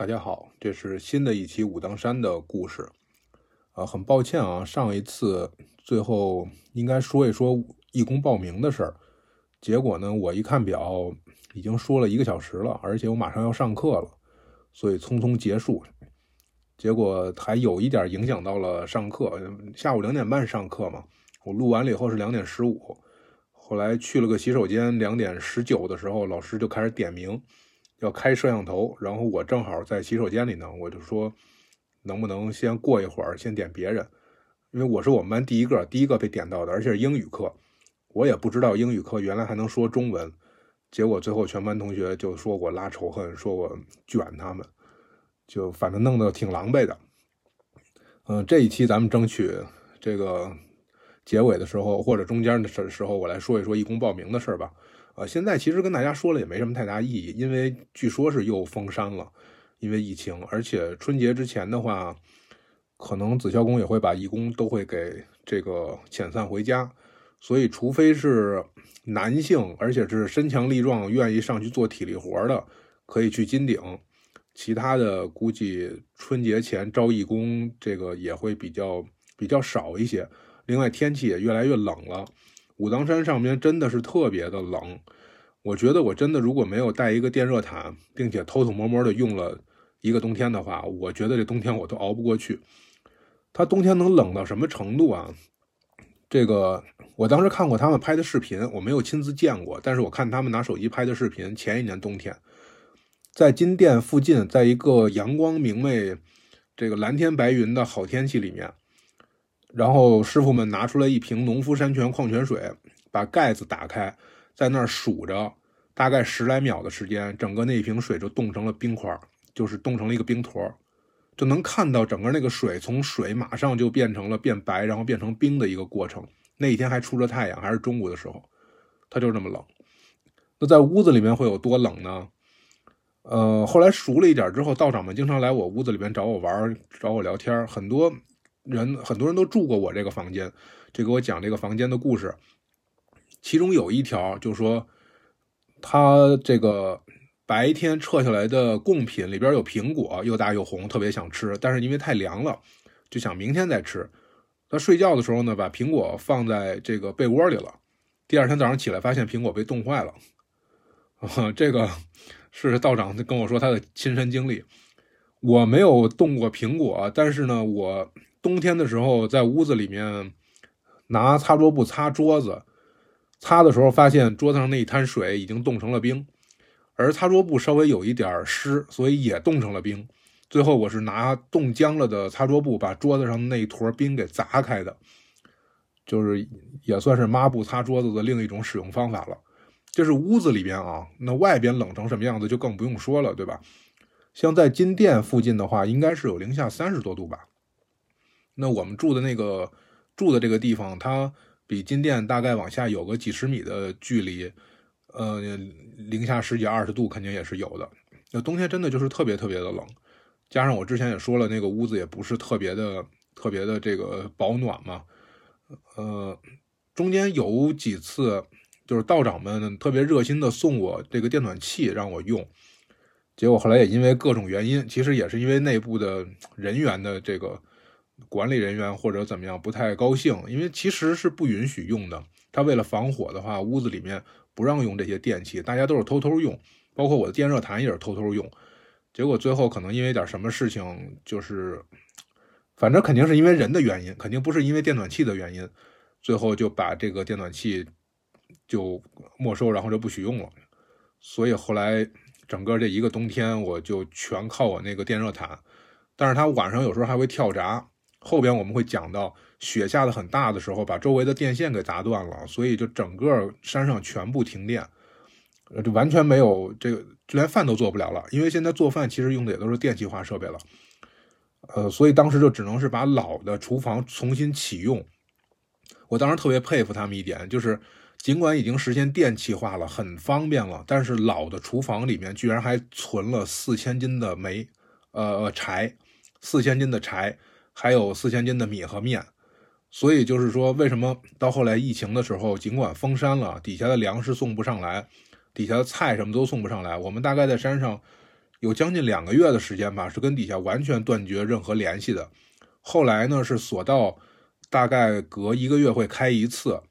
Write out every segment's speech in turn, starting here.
大家好，这是新的一期武当山的故事。啊，很抱歉啊，上一次最后应该说一说义工报名的事儿，结果呢，我一看表，已经说了一个小时了，而且我马上要上课了，所以匆匆结束。结果还有一点影响到了上课，下午两点半上课嘛，我录完了以后是两点十五，后来去了个洗手间，两点十九的时候，老师就开始点名。要开摄像头，然后我正好在洗手间里呢，我就说能不能先过一会儿，先点别人，因为我是我们班第一个，第一个被点到的，而且是英语课，我也不知道英语课原来还能说中文，结果最后全班同学就说我拉仇恨，说我卷他们，就反正弄得挺狼狈的。嗯，这一期咱们争取这个结尾的时候或者中间的时时候，我来说一说义工报名的事儿吧。呃，现在其实跟大家说了也没什么太大意义，因为据说是又封山了，因为疫情，而且春节之前的话，可能子孝宫也会把义工都会给这个遣散回家，所以除非是男性，而且是身强力壮，愿意上去做体力活的，可以去金顶，其他的估计春节前招义工这个也会比较比较少一些。另外天气也越来越冷了。武当山上边真的是特别的冷，我觉得我真的如果没有带一个电热毯，并且偷偷摸摸的用了一个冬天的话，我觉得这冬天我都熬不过去。它冬天能冷到什么程度啊？这个我当时看过他们拍的视频，我没有亲自见过，但是我看他们拿手机拍的视频，前一年冬天在金殿附近，在一个阳光明媚、这个蓝天白云的好天气里面。然后师傅们拿出来一瓶农夫山泉矿泉水，把盖子打开，在那儿数着，大概十来秒的时间，整个那瓶水就冻成了冰块，就是冻成了一个冰坨，就能看到整个那个水从水马上就变成了变白，然后变成冰的一个过程。那一天还出着太阳，还是中午的时候，它就这么冷。那在屋子里面会有多冷呢？呃，后来熟了一点之后，道长们经常来我屋子里面找我玩，找我聊天，很多。人很多人都住过我这个房间，就给我讲这个房间的故事。其中有一条就说，他这个白天撤下来的贡品里边有苹果，又大又红，特别想吃，但是因为太凉了，就想明天再吃。他睡觉的时候呢，把苹果放在这个被窝里了。第二天早上起来，发现苹果被冻坏了。啊 这个是道长跟我说他的亲身经历。我没有冻过苹果，但是呢，我。冬天的时候，在屋子里面拿擦桌布擦桌子，擦的时候发现桌子上那一滩水已经冻成了冰，而擦桌布稍微有一点湿，所以也冻成了冰。最后我是拿冻僵了的擦桌布把桌子上那一坨冰给砸开的，就是也算是抹布擦桌子的另一种使用方法了。这是屋子里边啊，那外边冷成什么样子就更不用说了，对吧？像在金殿附近的话，应该是有零下三十多度吧。那我们住的那个住的这个地方，它比金殿大概往下有个几十米的距离，呃，零下十几二十度肯定也是有的。那冬天真的就是特别特别的冷，加上我之前也说了，那个屋子也不是特别的特别的这个保暖嘛，呃，中间有几次就是道长们特别热心的送我这个电暖器让我用，结果后来也因为各种原因，其实也是因为内部的人员的这个。管理人员或者怎么样不太高兴，因为其实是不允许用的。他为了防火的话，屋子里面不让用这些电器，大家都是偷偷用，包括我的电热毯也是偷偷用。结果最后可能因为点什么事情，就是反正肯定是因为人的原因，肯定不是因为电暖器的原因，最后就把这个电暖器就没收，然后就不许用了。所以后来整个这一个冬天，我就全靠我那个电热毯，但是它晚上有时候还会跳闸。后边我们会讲到，雪下的很大的时候，把周围的电线给砸断了，所以就整个山上全部停电，呃，就完全没有这个，就连饭都做不了了。因为现在做饭其实用的也都是电气化设备了，呃，所以当时就只能是把老的厨房重新启用。我当时特别佩服他们一点，就是尽管已经实现电气化了，很方便了，但是老的厨房里面居然还存了四千斤的煤，呃，柴，四千斤的柴。还有四千斤的米和面，所以就是说，为什么到后来疫情的时候，尽管封山了，底下的粮食送不上来，底下的菜什么都送不上来，我们大概在山上有将近两个月的时间吧，是跟底下完全断绝任何联系的。后来呢，是索道大概隔一个月会开一次，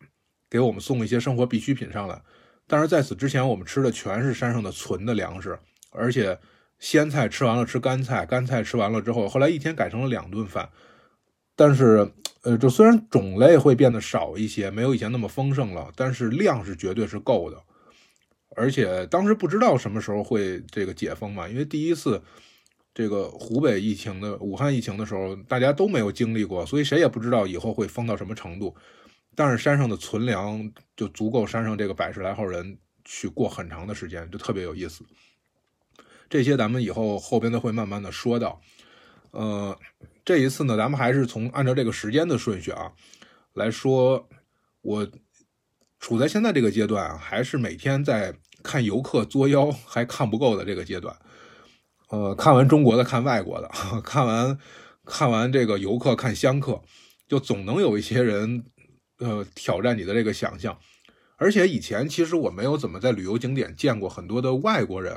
给我们送一些生活必需品上来。但是在此之前，我们吃的全是山上的存的粮食，而且鲜菜吃完了吃干菜，干菜吃完了之后，后来一天改成了两顿饭。但是，呃，就虽然种类会变得少一些，没有以前那么丰盛了，但是量是绝对是够的。而且当时不知道什么时候会这个解封嘛，因为第一次这个湖北疫情的武汉疫情的时候，大家都没有经历过，所以谁也不知道以后会封到什么程度。但是山上的存粮就足够山上这个百十来号人去过很长的时间，就特别有意思。这些咱们以后后边的会慢慢的说到。呃，这一次呢，咱们还是从按照这个时间的顺序啊来说，我。处在现在这个阶段啊，还是每天在看游客作妖还看不够的这个阶段。呃，看完中国的，看外国的，看完看完这个游客看香客，就总能有一些人呃挑战你的这个想象。而且以前其实我没有怎么在旅游景点见过很多的外国人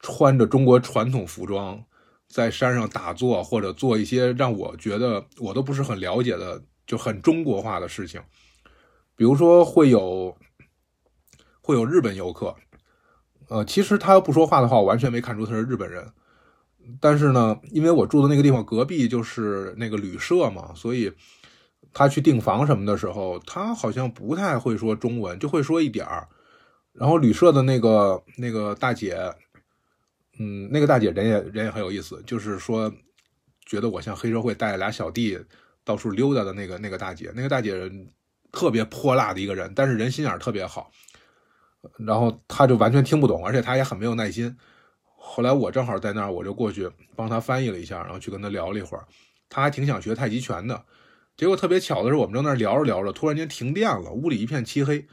穿着中国传统服装在山上打坐，或者做一些让我觉得我都不是很了解的就很中国化的事情。比如说会有会有日本游客，呃，其实他要不说话的话，我完全没看出他是日本人。但是呢，因为我住的那个地方隔壁就是那个旅社嘛，所以他去订房什么的时候，他好像不太会说中文，就会说一点儿。然后旅社的那个那个大姐，嗯，那个大姐人也人也很有意思，就是说觉得我像黑社会带俩小弟到处溜达的那个那个大姐，那个大姐。特别泼辣的一个人，但是人心眼特别好，然后他就完全听不懂，而且他也很没有耐心。后来我正好在那儿，我就过去帮他翻译了一下，然后去跟他聊了一会儿。他还挺想学太极拳的，结果特别巧的是，我们正在那聊着聊着，突然间停电了，屋里一片漆黑，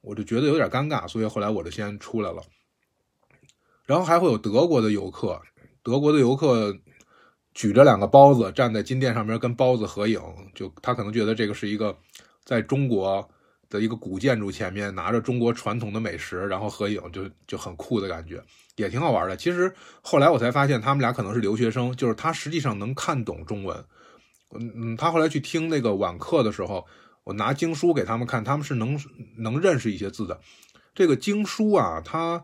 我就觉得有点尴尬，所以后来我就先出来了。然后还会有德国的游客，德国的游客举着两个包子站在金殿上面跟包子合影，就他可能觉得这个是一个。在中国的一个古建筑前面，拿着中国传统的美食，然后合影，就就很酷的感觉，也挺好玩的。其实后来我才发现，他们俩可能是留学生，就是他实际上能看懂中文。嗯嗯，他后来去听那个晚课的时候，我拿经书给他们看，他们是能能认识一些字的。这个经书啊，它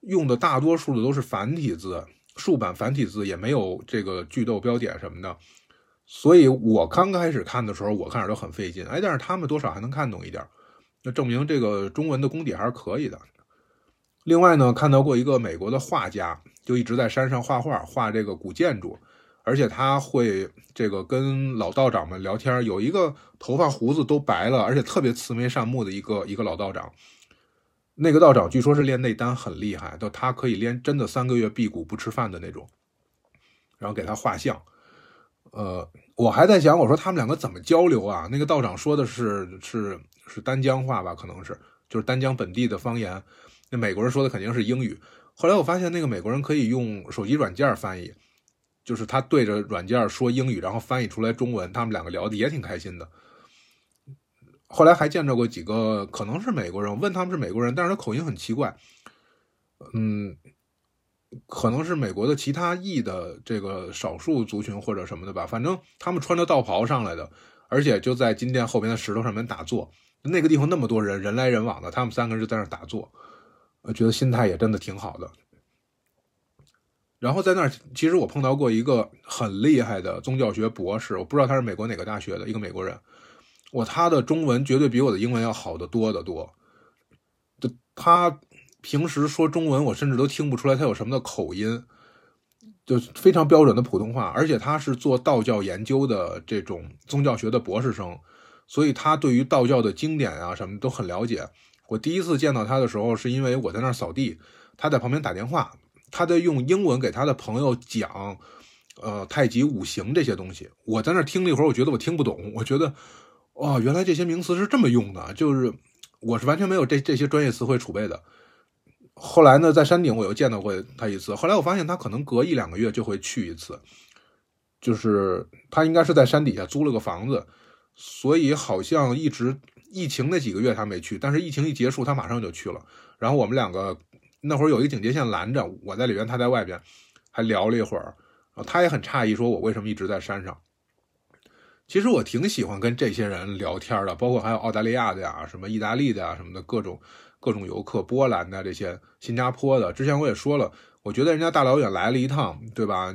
用的大多数的都是繁体字，竖版繁体字，也没有这个句逗标点什么的。所以我刚开始看的时候，我看着都很费劲，哎，但是他们多少还能看懂一点，那证明这个中文的功底还是可以的。另外呢，看到过一个美国的画家，就一直在山上画画，画这个古建筑，而且他会这个跟老道长们聊天。有一个头发胡子都白了，而且特别慈眉善目的一个一个老道长，那个道长据说是练内丹很厉害，就他可以练真的三个月辟谷不吃饭的那种，然后给他画像。呃，我还在想，我说他们两个怎么交流啊？那个道长说的是是是丹江话吧？可能是就是丹江本地的方言。那美国人说的肯定是英语。后来我发现那个美国人可以用手机软件翻译，就是他对着软件说英语，然后翻译出来中文。他们两个聊的也挺开心的。后来还见着过几个可能是美国人，问他们是美国人，但是他口音很奇怪。嗯。可能是美国的其他裔的这个少数族群或者什么的吧，反正他们穿着道袍上来的，而且就在金殿后边的石头上面打坐。那个地方那么多人，人来人往的，他们三个人就在那打坐，我觉得心态也真的挺好的。然后在那儿，其实我碰到过一个很厉害的宗教学博士，我不知道他是美国哪个大学的一个美国人，我他的中文绝对比我的英文要好得多得多，就他。平时说中文，我甚至都听不出来他有什么的口音，就非常标准的普通话。而且他是做道教研究的这种宗教学的博士生，所以他对于道教的经典啊什么都很了解。我第一次见到他的时候，是因为我在那儿扫地，他在旁边打电话，他在用英文给他的朋友讲，呃，太极五行这些东西。我在那儿听了一会儿，我觉得我听不懂，我觉得，哇，原来这些名词是这么用的，就是我是完全没有这这些专业词汇储备的。后来呢，在山顶我又见到过他一次。后来我发现他可能隔一两个月就会去一次，就是他应该是在山底下租了个房子，所以好像一直疫情那几个月他没去，但是疫情一结束他马上就去了。然后我们两个那会儿有一个警戒线拦着，我在里边，他在外边，还聊了一会儿。他也很诧异，说我为什么一直在山上。其实我挺喜欢跟这些人聊天的，包括还有澳大利亚的呀、什么意大利的呀、什么的各种各种游客，波兰的这些、新加坡的。之前我也说了，我觉得人家大老远来了一趟，对吧？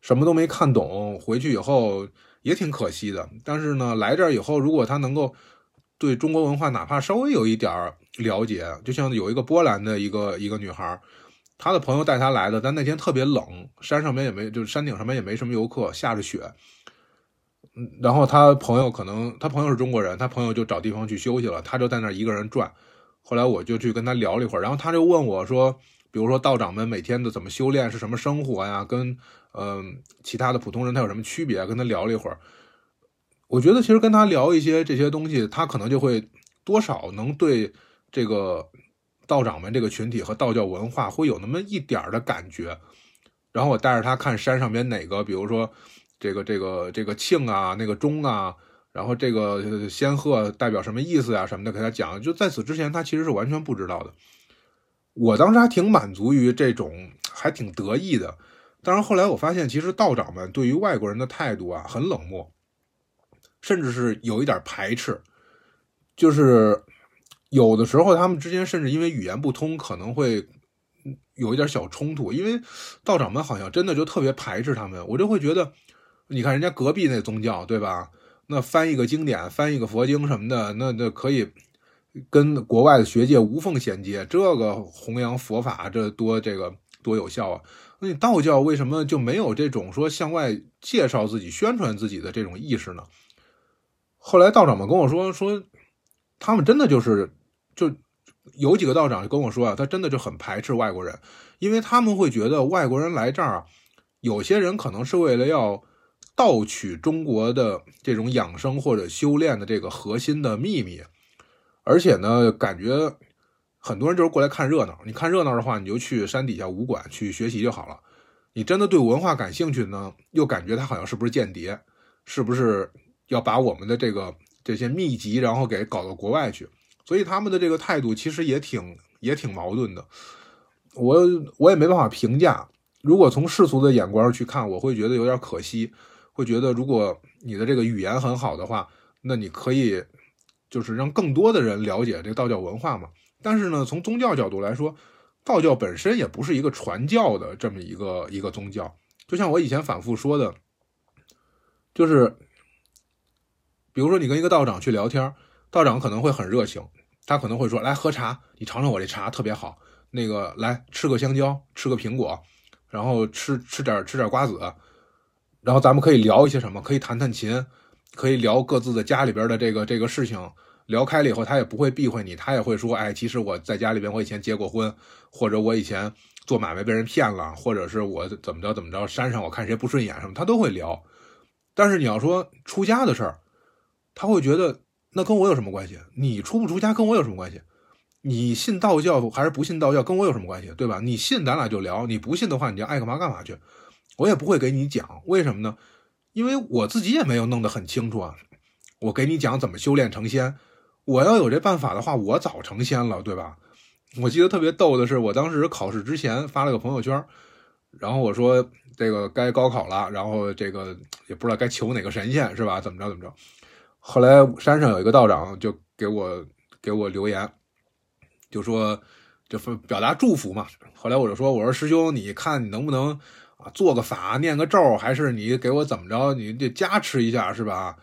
什么都没看懂，回去以后也挺可惜的。但是呢，来这儿以后，如果他能够对中国文化哪怕稍微有一点了解，就像有一个波兰的一个一个女孩。他的朋友带他来的，但那天特别冷，山上面也没，就是山顶上面也没什么游客，下着雪。嗯，然后他朋友可能他朋友是中国人，他朋友就找地方去休息了，他就在那一个人转。后来我就去跟他聊了一会儿，然后他就问我说，比如说道长们每天的怎么修炼，是什么生活呀？跟嗯其他的普通人他有什么区别？跟他聊了一会儿，我觉得其实跟他聊一些这些东西，他可能就会多少能对这个。道长们这个群体和道教文化会有那么一点儿的感觉，然后我带着他看山上边哪个，比如说这个这个这个庆啊，那个钟啊，然后这个仙鹤代表什么意思啊什么的，给他讲。就在此之前，他其实是完全不知道的。我当时还挺满足于这种，还挺得意的。但是后来我发现，其实道长们对于外国人的态度啊，很冷漠，甚至是有一点排斥，就是。有的时候，他们之间甚至因为语言不通，可能会有一点小冲突。因为道长们好像真的就特别排斥他们，我就会觉得，你看人家隔壁那宗教，对吧？那翻一个经典，翻一个佛经什么的，那那可以跟国外的学界无缝衔接。这个弘扬佛法，这多这个多有效啊！那你道教为什么就没有这种说向外介绍自己、宣传自己的这种意识呢？后来道长们跟我说，说他们真的就是。就有几个道长就跟我说啊，他真的就很排斥外国人，因为他们会觉得外国人来这儿，有些人可能是为了要盗取中国的这种养生或者修炼的这个核心的秘密，而且呢，感觉很多人就是过来看热闹。你看热闹的话，你就去山底下武馆去学习就好了。你真的对文化感兴趣呢，又感觉他好像是不是间谍，是不是要把我们的这个这些秘籍，然后给搞到国外去？所以他们的这个态度其实也挺也挺矛盾的，我我也没办法评价。如果从世俗的眼光去看，我会觉得有点可惜，会觉得如果你的这个语言很好的话，那你可以就是让更多的人了解这个道教文化嘛。但是呢，从宗教角度来说，道教本身也不是一个传教的这么一个一个宗教。就像我以前反复说的，就是比如说你跟一个道长去聊天。道长可能会很热情，他可能会说：“来喝茶，你尝尝我这茶特别好。那个来吃个香蕉，吃个苹果，然后吃吃点吃点瓜子，然后咱们可以聊一些什么？可以弹弹琴，可以聊各自的家里边的这个这个事情。聊开了以后，他也不会避讳你，他也会说：哎，其实我在家里边，我以前结过婚，或者我以前做买卖被人骗了，或者是我怎么着怎么着，山上我看谁不顺眼什么，他都会聊。但是你要说出家的事儿，他会觉得。那跟我有什么关系？你出不出家跟我有什么关系？你信道教还是不信道教跟我有什么关系？对吧？你信咱俩就聊，你不信的话你就爱干嘛干嘛去，我也不会给你讲。为什么呢？因为我自己也没有弄得很清楚啊。我给你讲怎么修炼成仙，我要有这办法的话，我早成仙了，对吧？我记得特别逗的是，我当时考试之前发了个朋友圈，然后我说这个该高考了，然后这个也不知道该求哪个神仙是吧？怎么着怎么着。后来山上有一个道长就给我给我留言，就说就表达祝福嘛。后来我就说我说师兄，你看你能不能啊做个法念个咒，还是你给我怎么着，你得加持一下是吧？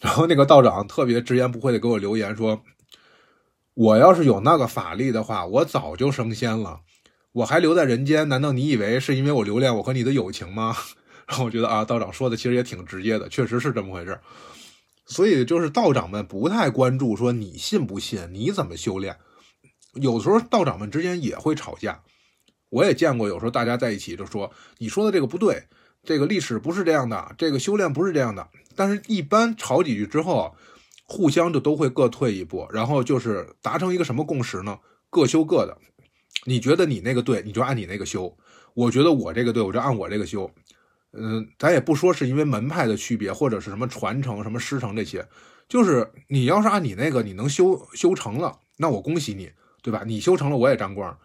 然后那个道长特别直言不讳的给我留言说，我要是有那个法力的话，我早就升仙了，我还留在人间，难道你以为是因为我留恋我和你的友情吗？然后我觉得啊，道长说的其实也挺直接的，确实是这么回事。所以就是道长们不太关注说你信不信，你怎么修炼。有时候道长们之间也会吵架，我也见过。有时候大家在一起就说你说的这个不对，这个历史不是这样的，这个修炼不是这样的。但是，一般吵几句之后，互相就都会各退一步，然后就是达成一个什么共识呢？各修各的。你觉得你那个对，你就按你那个修；我觉得我这个对，我就按我这个修。嗯，咱也不说是因为门派的区别，或者是什么传承、什么师承这些，就是你要是按你那个，你能修修成了，那我恭喜你，对吧？你修成了，我也沾光。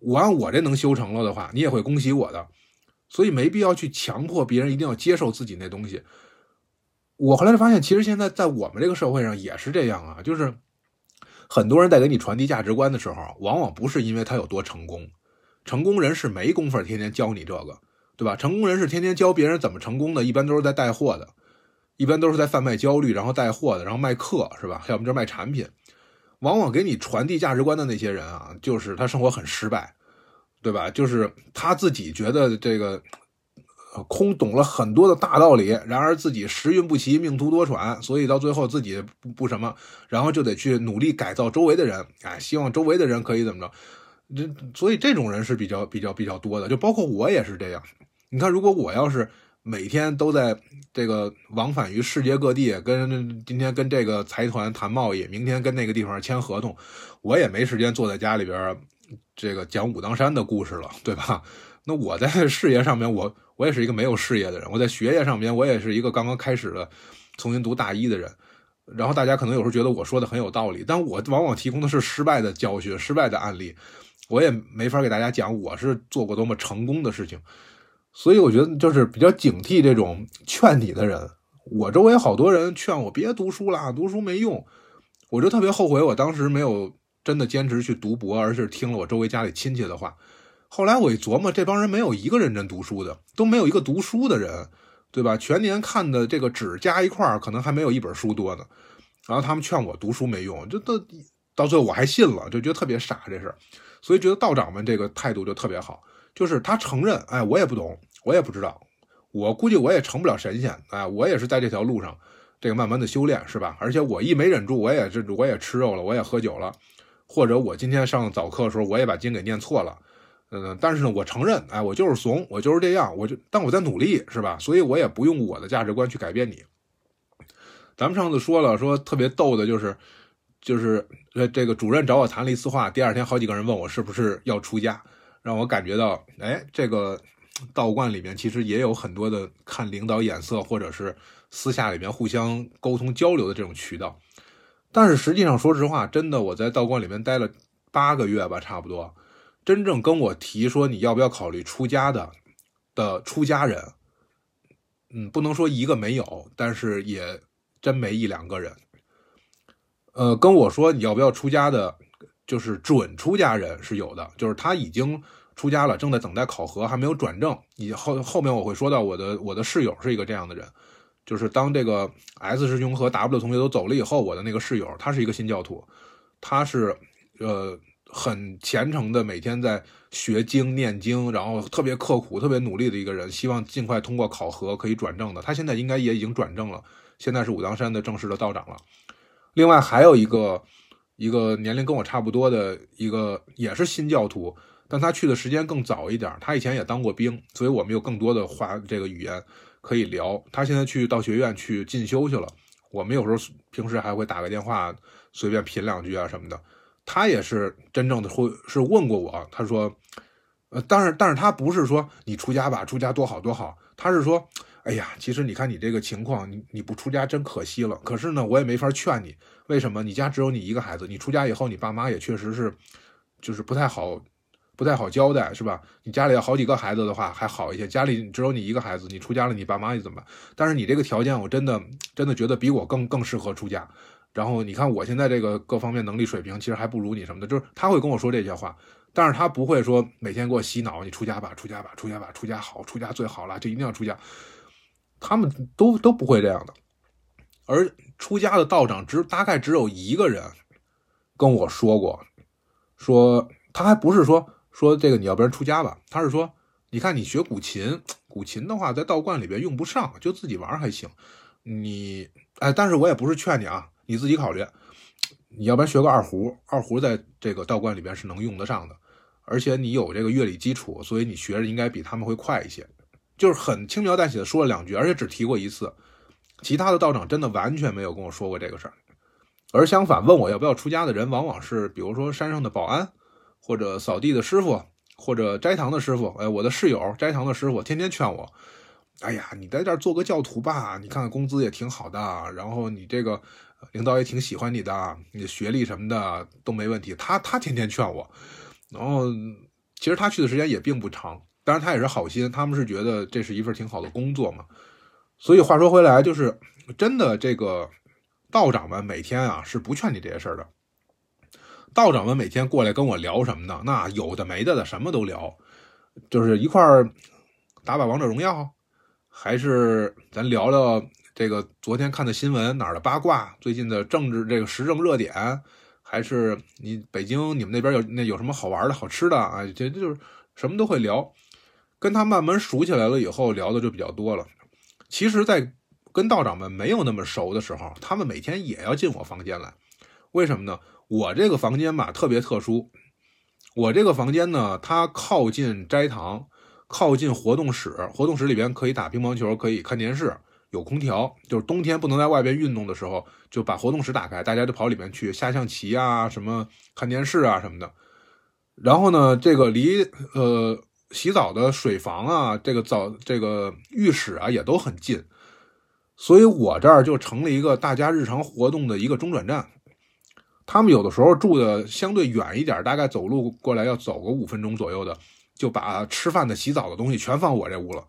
我按我这能修成了的话，你也会恭喜我的。所以没必要去强迫别人一定要接受自己那东西。我后来就发现，其实现在在我们这个社会上也是这样啊，就是很多人在给你传递价值观的时候，往往不是因为他有多成功，成功人士没工夫天天教你这个，对吧？成功人士天天教别人怎么成功的，一般都是在带货的，一般都是在贩卖焦虑，然后带货的，然后卖课，是吧？要么就是卖产品。往往给你传递价值观的那些人啊，就是他生活很失败。对吧？就是他自己觉得这个空懂了很多的大道理，然而自己时运不齐，命途多舛，所以到最后自己不不什么，然后就得去努力改造周围的人，哎，希望周围的人可以怎么着？这所以这种人是比较比较比较多的，就包括我也是这样。你看，如果我要是每天都在这个往返于世界各地，跟今天跟这个财团谈贸易，明天跟那个地方签合同，我也没时间坐在家里边。这个讲武当山的故事了，对吧？那我在事业上面，我我也是一个没有事业的人；我在学业上面，我也是一个刚刚开始的，重新读大一的人。然后大家可能有时候觉得我说的很有道理，但我往往提供的是失败的教学、失败的案例，我也没法给大家讲我是做过多么成功的事情。所以我觉得就是比较警惕这种劝你的人。我周围好多人劝我别读书啦，读书没用，我就特别后悔我当时没有。真的坚持去读博，而是听了我周围家里亲戚的话。后来我一琢磨，这帮人没有一个认真读书的，都没有一个读书的人，对吧？全年看的这个纸加一块儿，可能还没有一本书多呢。然后他们劝我读书没用，就到到最后我还信了，就觉得特别傻这事。所以觉得道长们这个态度就特别好，就是他承认，哎，我也不懂，我也不知道，我估计我也成不了神仙，哎，我也是在这条路上这个慢慢的修炼，是吧？而且我一没忍住，我也是我也吃肉了，我也喝酒了。或者我今天上早课的时候，我也把经给念错了，嗯，但是呢，我承认，哎，我就是怂，我就是这样，我就，但我在努力，是吧？所以我也不用我的价值观去改变你。咱们上次说了，说特别逗的就是，就是呃，这个主任找我谈了一次话，第二天好几个人问我是不是要出家，让我感觉到，哎，这个道观里面其实也有很多的看领导眼色，或者是私下里面互相沟通交流的这种渠道。但是实际上，说实话，真的我在道观里面待了八个月吧，差不多。真正跟我提说你要不要考虑出家的的出家人，嗯，不能说一个没有，但是也真没一两个人。呃，跟我说你要不要出家的，就是准出家人是有的，就是他已经出家了，正在等待考核，还没有转正。以后后面我会说到我的我的室友是一个这样的人。就是当这个 S 师兄和 W 同学都走了以后，我的那个室友，他是一个新教徒，他是呃很虔诚的，每天在学经念经，然后特别刻苦、特别努力的一个人，希望尽快通过考核可以转正的。他现在应该也已经转正了，现在是武当山的正式的道长了。另外还有一个一个年龄跟我差不多的一个也是新教徒，但他去的时间更早一点，他以前也当过兵，所以我们有更多的话这个语言。可以聊，他现在去道学院去进修去了。我们有时候平时还会打个电话，随便品两句啊什么的。他也是真正的会是问过我，他说，呃，但是但是他不是说你出家吧，出家多好多好。他是说，哎呀，其实你看你这个情况，你你不出家真可惜了。可是呢，我也没法劝你，为什么？你家只有你一个孩子，你出家以后，你爸妈也确实是，就是不太好。不太好交代，是吧？你家里要好几个孩子的话还好一些，家里只有你一个孩子，你出家了，你爸妈又怎么办？但是你这个条件，我真的真的觉得比我更更适合出家。然后你看我现在这个各方面能力水平，其实还不如你什么的，就是他会跟我说这些话，但是他不会说每天给我洗脑，你出家吧，出家吧，出家吧，出家好，出家最好了，就一定要出家。他们都都不会这样的。而出家的道长只大概只有一个人跟我说过，说他还不是说。说这个你要不然出家吧，他是说，你看你学古琴，古琴的话在道观里边用不上，就自己玩还行。你哎，但是我也不是劝你啊，你自己考虑。你要不然学个二胡，二胡在这个道观里边是能用得上的，而且你有这个乐理基础，所以你学着应该比他们会快一些。就是很轻描淡写的说了两句，而且只提过一次，其他的道长真的完全没有跟我说过这个事儿。而相反，问我要不要出家的人，往往是比如说山上的保安。或者扫地的师傅，或者斋堂的师傅，哎，我的室友斋堂的师傅天天劝我，哎呀，你在这儿做个教徒吧，你看看工资也挺好的，然后你这个领导也挺喜欢你的，你学历什么的都没问题。他他天天劝我，然后其实他去的时间也并不长，当然他也是好心，他们是觉得这是一份挺好的工作嘛。所以话说回来，就是真的这个道长们每天啊是不劝你这些事儿的。道长们每天过来跟我聊什么呢？那有的没的的什么都聊，就是一块儿打把王者荣耀，还是咱聊聊这个昨天看的新闻哪儿的八卦，最近的政治这个时政热点，还是你北京你们那边有那有什么好玩的好吃的啊？这这就是什么都会聊。跟他慢慢熟起来了以后，聊的就比较多了。其实，在跟道长们没有那么熟的时候，他们每天也要进我房间来，为什么呢？我这个房间吧特别特殊，我这个房间呢，它靠近斋堂，靠近活动室，活动室里边可以打乒乓球，可以看电视，有空调。就是冬天不能在外边运动的时候，就把活动室打开，大家就跑里面去下象棋啊，什么看电视啊什么的。然后呢，这个离呃洗澡的水房啊，这个澡这个浴室啊也都很近，所以我这儿就成了一个大家日常活动的一个中转站。他们有的时候住的相对远一点，大概走路过来要走个五分钟左右的，就把吃饭的、洗澡的东西全放我这屋了。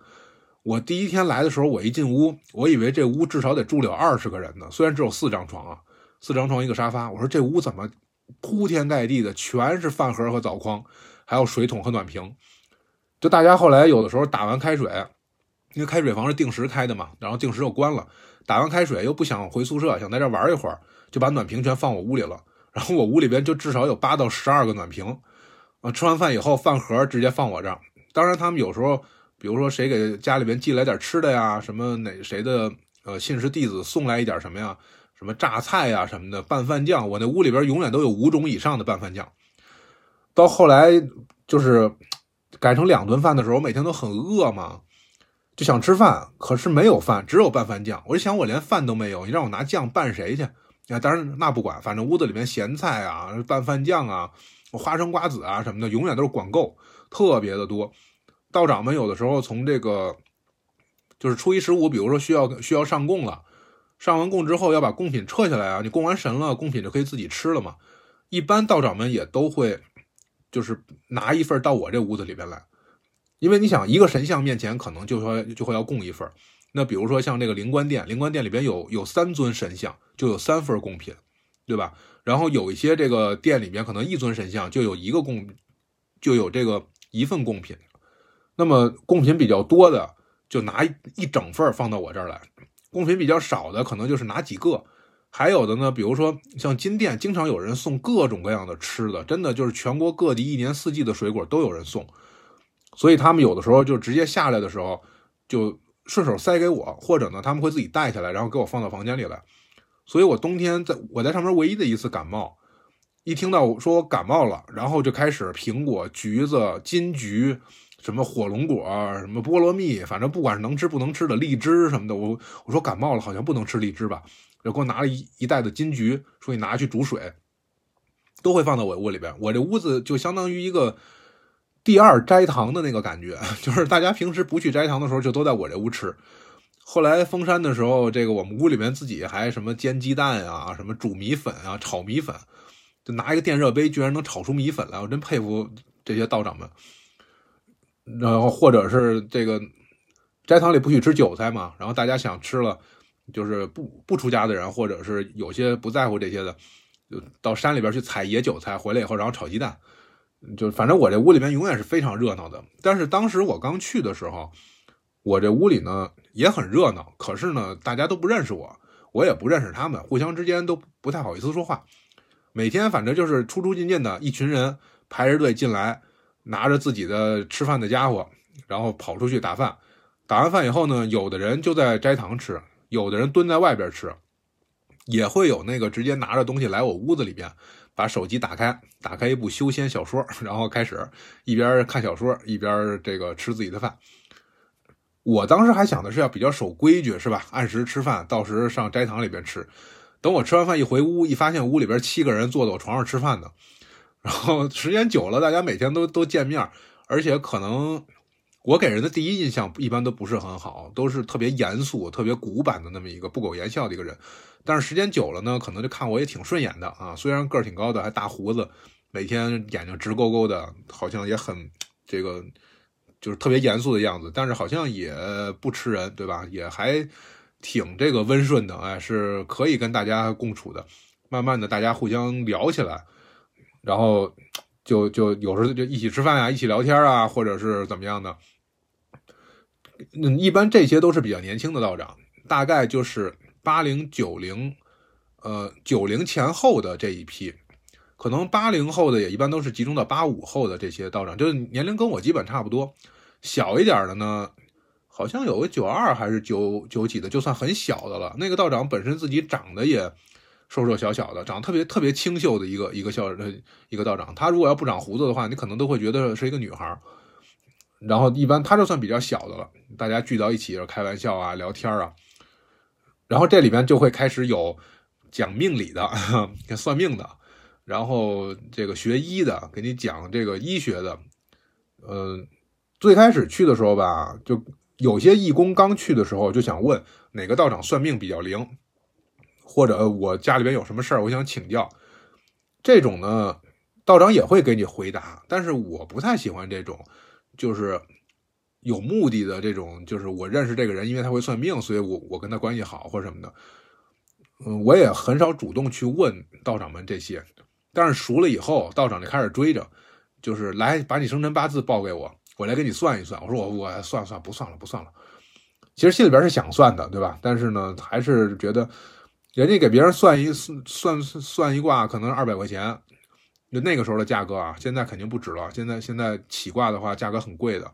我第一天来的时候，我一进屋，我以为这屋至少得住了二十个人呢，虽然只有四张床啊，四张床一个沙发。我说这屋怎么铺天盖地的全是饭盒和澡筐，还有水桶和暖瓶。就大家后来有的时候打完开水，因为开水房是定时开的嘛，然后定时又关了，打完开水又不想回宿舍，想在这玩一会儿，就把暖瓶全放我屋里了。然后我屋里边就至少有八到十二个暖瓶，啊，吃完饭以后饭盒直接放我这儿。当然，他们有时候，比如说谁给家里边寄来点吃的呀，什么哪谁的呃信使弟子送来一点什么呀，什么榨菜呀什么的拌饭酱，我那屋里边永远都有五种以上的拌饭酱。到后来就是改成两顿饭的时候，我每天都很饿嘛，就想吃饭，可是没有饭，只有拌饭酱。我就想，我连饭都没有，你让我拿酱拌谁去？啊，当然那不管，反正屋子里面咸菜啊、拌饭酱啊、花生瓜子啊什么的，永远都是管够，特别的多。道长们有的时候从这个就是初一十五，比如说需要需要上供了，上完供之后要把贡品撤下来啊，你供完神了，贡品就可以自己吃了嘛。一般道长们也都会就是拿一份到我这屋子里边来，因为你想一个神像面前可能就说就会要供一份。那比如说像这个灵官殿，灵官殿里边有有三尊神像，就有三份贡品，对吧？然后有一些这个店里面可能一尊神像就有一个贡，就有这个一份贡品。那么贡品比较多的就拿一整份放到我这儿来，贡品比较少的可能就是拿几个。还有的呢，比如说像金店，经常有人送各种各样的吃的，真的就是全国各地一年四季的水果都有人送，所以他们有的时候就直接下来的时候就。顺手塞给我，或者呢，他们会自己带下来，然后给我放到房间里来。所以我冬天在我在上面唯一的一次感冒，一听到我说我感冒了，然后就开始苹果、橘子、金桔，什么火龙果、什么菠萝蜜，反正不管是能吃不能吃的荔枝什么的，我我说感冒了好像不能吃荔枝吧，就给我拿了一一袋子金桔，说你拿去煮水，都会放到我屋里边。我这屋子就相当于一个。第二斋堂的那个感觉，就是大家平时不去斋堂的时候，就都在我这屋吃。后来封山的时候，这个我们屋里面自己还什么煎鸡蛋啊，什么煮米粉啊，炒米粉，就拿一个电热杯，居然能炒出米粉来，我真佩服这些道长们。然后或者是这个斋堂里不许吃韭菜嘛，然后大家想吃了，就是不不出家的人，或者是有些不在乎这些的，就到山里边去采野韭菜，回来以后然后炒鸡蛋。就反正我这屋里面永远是非常热闹的，但是当时我刚去的时候，我这屋里呢也很热闹，可是呢大家都不认识我，我也不认识他们，互相之间都不太好意思说话。每天反正就是出出进进的一群人排着队进来，拿着自己的吃饭的家伙，然后跑出去打饭。打完饭以后呢，有的人就在斋堂吃，有的人蹲在外边吃，也会有那个直接拿着东西来我屋子里边。把手机打开，打开一部修仙小说，然后开始一边看小说一边这个吃自己的饭。我当时还想的是要比较守规矩，是吧？按时吃饭，到时上斋堂里边吃。等我吃完饭一回屋，一发现屋里边七个人坐在我床上吃饭呢。然后时间久了，大家每天都都见面，而且可能我给人的第一印象一般都不是很好，都是特别严肃、特别古板的那么一个不苟言笑的一个人。但是时间久了呢，可能就看我也挺顺眼的啊。虽然个儿挺高的，还大胡子，每天眼睛直勾勾的，好像也很这个，就是特别严肃的样子，但是好像也不吃人，对吧？也还挺这个温顺的，哎，是可以跟大家共处的。慢慢的，大家互相聊起来，然后就就有时候就一起吃饭啊，一起聊天啊，或者是怎么样的。嗯，一般这些都是比较年轻的道长，大概就是八零九零，呃，九零前后的这一批。可能八零后的也一般都是集中到八五后的这些道长，就是年龄跟我基本差不多。小一点的呢，好像有个九二还是九九几的，就算很小的了。那个道长本身自己长得也瘦瘦小小的，长得特别特别清秀的一个一个校一个道长。他如果要不长胡子的话，你可能都会觉得是一个女孩。然后一般他就算比较小的了，大家聚到一起开玩笑啊、聊天啊。然后这里边就会开始有讲命理的、算命的。然后这个学医的给你讲这个医学的，呃，最开始去的时候吧，就有些义工刚去的时候就想问哪个道长算命比较灵，或者我家里边有什么事儿，我想请教。这种呢，道长也会给你回答，但是我不太喜欢这种，就是有目的的这种，就是我认识这个人，因为他会算命，所以我我跟他关系好或什么的。嗯，我也很少主动去问道长们这些。但是熟了以后，道长就开始追着，就是来把你生辰八字报给我，我来给你算一算。我说我我算算不算了不算了。其实心里边是想算的，对吧？但是呢，还是觉得人家给别人算一算算算一卦，可能是二百块钱，就那个时候的价格啊，现在肯定不止了。现在现在起卦的话，价格很贵的。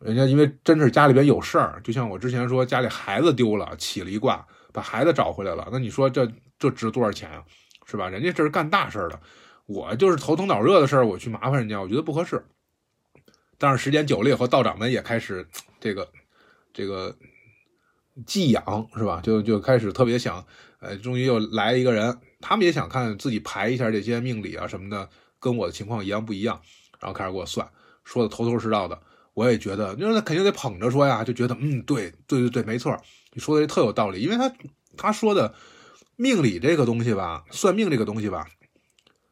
人家因为真是家里边有事儿，就像我之前说，家里孩子丢了，起了一卦，把孩子找回来了。那你说这这值多少钱啊？是吧？人家这是干大事儿的，我就是头疼脑热的事儿，我去麻烦人家，我觉得不合适。但是时间久了以后，道长们也开始这个这个寄养，是吧？就就开始特别想，呃，终于又来一个人，他们也想看自己排一下这些命理啊什么的，跟我的情况一样不一样，然后开始给我算，说的头头是道的。我也觉得，那肯定得捧着说呀，就觉得嗯，对对对对，没错，你说的特有道理，因为他他说的。命理这个东西吧，算命这个东西吧，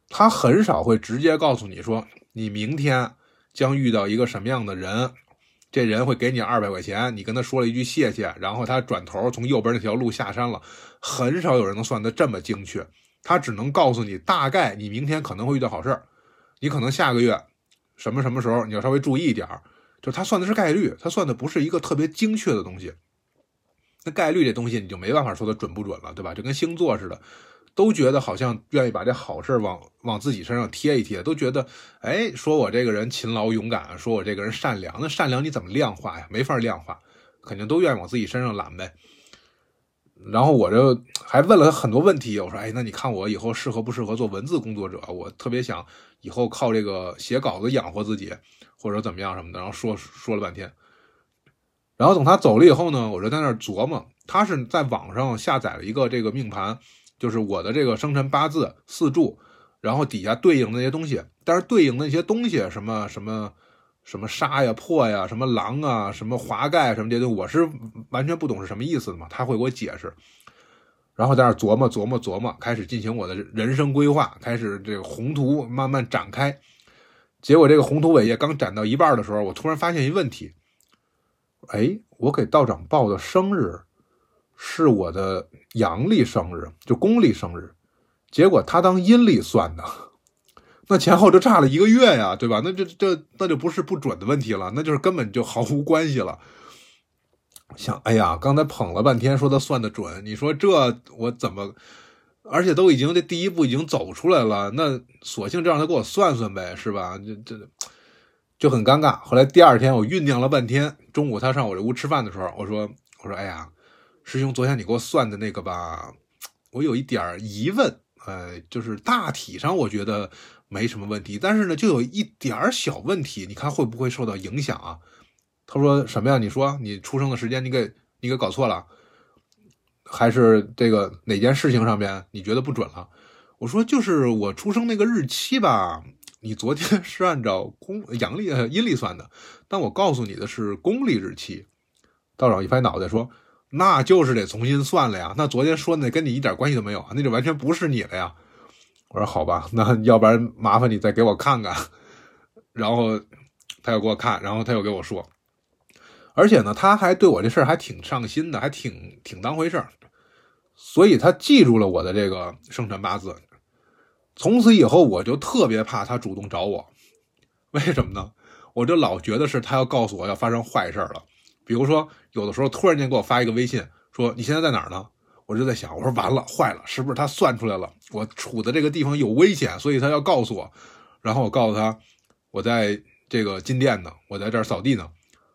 他很少会直接告诉你说你明天将遇到一个什么样的人，这人会给你二百块钱，你跟他说了一句谢谢，然后他转头从右边那条路下山了。很少有人能算得这么精确，他只能告诉你大概你明天可能会遇到好事儿你可能下个月什么什么时候你要稍微注意一点儿就他算的是概率，他算的不是一个特别精确的东西。那概率这东西你就没办法说它准不准了，对吧？就跟星座似的，都觉得好像愿意把这好事往往自己身上贴一贴，都觉得，哎，说我这个人勤劳勇敢，说我这个人善良，那善良你怎么量化呀？没法量化，肯定都愿意往自己身上揽呗。然后我就还问了很多问题，我说，哎，那你看我以后适合不适合做文字工作者？我特别想以后靠这个写稿子养活自己，或者怎么样什么的。然后说说了半天。然后等他走了以后呢，我就在那儿琢磨，他是在网上下载了一个这个命盘，就是我的这个生辰八字四柱，然后底下对应的那些东西，但是对应的那些东西，什么什么什么杀呀、破呀、什么狼啊、什么华盖什么这些，我是完全不懂是什么意思的嘛，他会给我解释。然后在那琢磨琢磨琢磨，开始进行我的人生规划，开始这个宏图慢慢展开。结果这个宏图伟业刚展到一半的时候，我突然发现一问题。哎，我给道长报的生日是我的阳历生日，就公历生日，结果他当阴历算的，那前后就差了一个月呀，对吧？那这这那就不是不准的问题了，那就是根本就毫无关系了。想，哎呀，刚才捧了半天说他算的准，你说这我怎么？而且都已经这第一步已经走出来了，那索性就让他给我算算呗，是吧？这这。就很尴尬。后来第二天，我酝酿了半天。中午他上我这屋吃饭的时候，我说：“我说，哎呀，师兄，昨天你给我算的那个吧，我有一点疑问。呃，就是大体上我觉得没什么问题，但是呢，就有一点小问题。你看会不会受到影响啊？”他说：“什么呀？你说你出生的时间你给你给搞错了，还是这个哪件事情上面你觉得不准了？”我说：“就是我出生那个日期吧。”你昨天是按照公 阳历呃、阴历算的，但我告诉你的是公历日期。道长一拍脑袋说：“那就是得重新算了呀。那昨天说的跟你一点关系都没有啊，那就完全不是你了呀。”我说好吧，那要不然麻烦你再给我看看。然后他又给我看，然后他又给我说，而且呢，他还对我这事儿还挺上心的，还挺挺当回事儿，所以他记住了我的这个生辰八字。从此以后，我就特别怕他主动找我，为什么呢？我就老觉得是他要告诉我要发生坏事了。比如说，有的时候突然间给我发一个微信，说你现在在哪儿呢？我就在想，我说完了，坏了，是不是他算出来了我处的这个地方有危险，所以他要告诉我。然后我告诉他，我在这个进店呢，我在这儿扫地呢。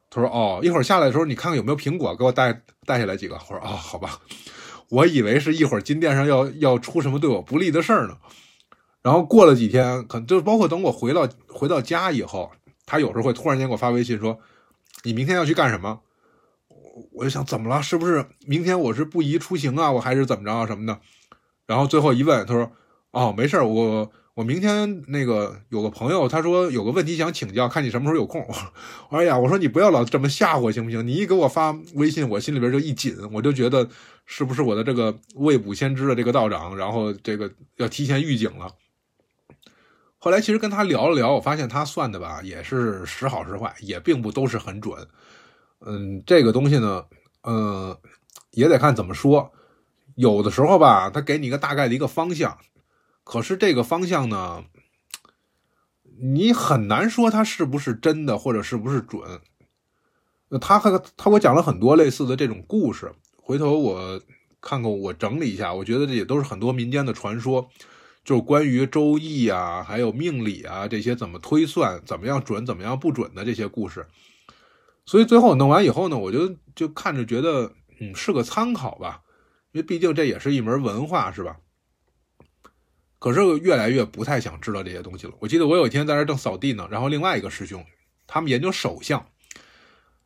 他说哦，一会儿下来的时候，你看看有没有苹果，给我带带下来几个。我说哦，好吧，我以为是一会儿金店上要要出什么对我不利的事儿呢。然后过了几天，可能就包括等我回到回到家以后，他有时候会突然间给我发微信说：“你明天要去干什么？”我我就想怎么了？是不是明天我是不宜出行啊？我还是怎么着啊什么的？然后最后一问，他说：“哦，没事儿，我我明天那个有个朋友，他说有个问题想请教，看你什么时候有空。”我说：“哎呀，我说你不要老这么吓唬行不行？你一给我发微信，我心里边就一紧，我就觉得是不是我的这个未卜先知的这个道长，然后这个要提前预警了。”后来其实跟他聊了聊，我发现他算的吧也是时好时坏，也并不都是很准。嗯，这个东西呢，嗯，也得看怎么说。有的时候吧，他给你一个大概的一个方向，可是这个方向呢，你很难说他是不是真的或者是不是准。他和他给我讲了很多类似的这种故事，回头我看看我整理一下，我觉得这也都是很多民间的传说。就是关于周易啊，还有命理啊这些怎么推算，怎么样准，怎么样不准的这些故事。所以最后弄完以后呢，我就就看着觉得，嗯，是个参考吧，因为毕竟这也是一门文化，是吧？可是越来越不太想知道这些东西了。我记得我有一天在这正扫地呢，然后另外一个师兄他们研究手相，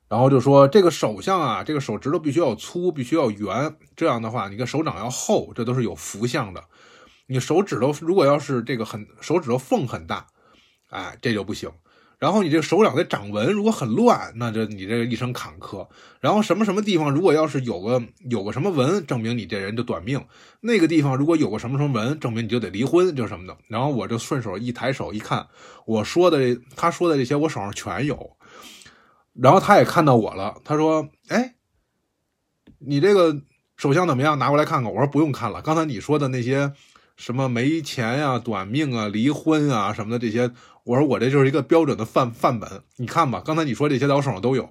然后就说这个手相啊，这个手指头必须要粗，必须要圆，这样的话你看手掌要厚，这都是有福相的。你手指头如果要是这个很手指头缝很大，哎，这就不行。然后你这个手掌的掌纹如果很乱，那就你这一生坎坷。然后什么什么地方如果要是有个有个什么纹，证明你这人就短命。那个地方如果有个什么什么纹，证明你就得离婚，就什么的。然后我就顺手一抬手一看，我说的他说的这些我手上全有。然后他也看到我了，他说：“哎，你这个手相怎么样？拿过来看看。”我说：“不用看了，刚才你说的那些。”什么没钱呀、短命啊、离婚啊什么的这些，我说我这就是一个标准的范范本。你看吧，刚才你说这些在我手上都有。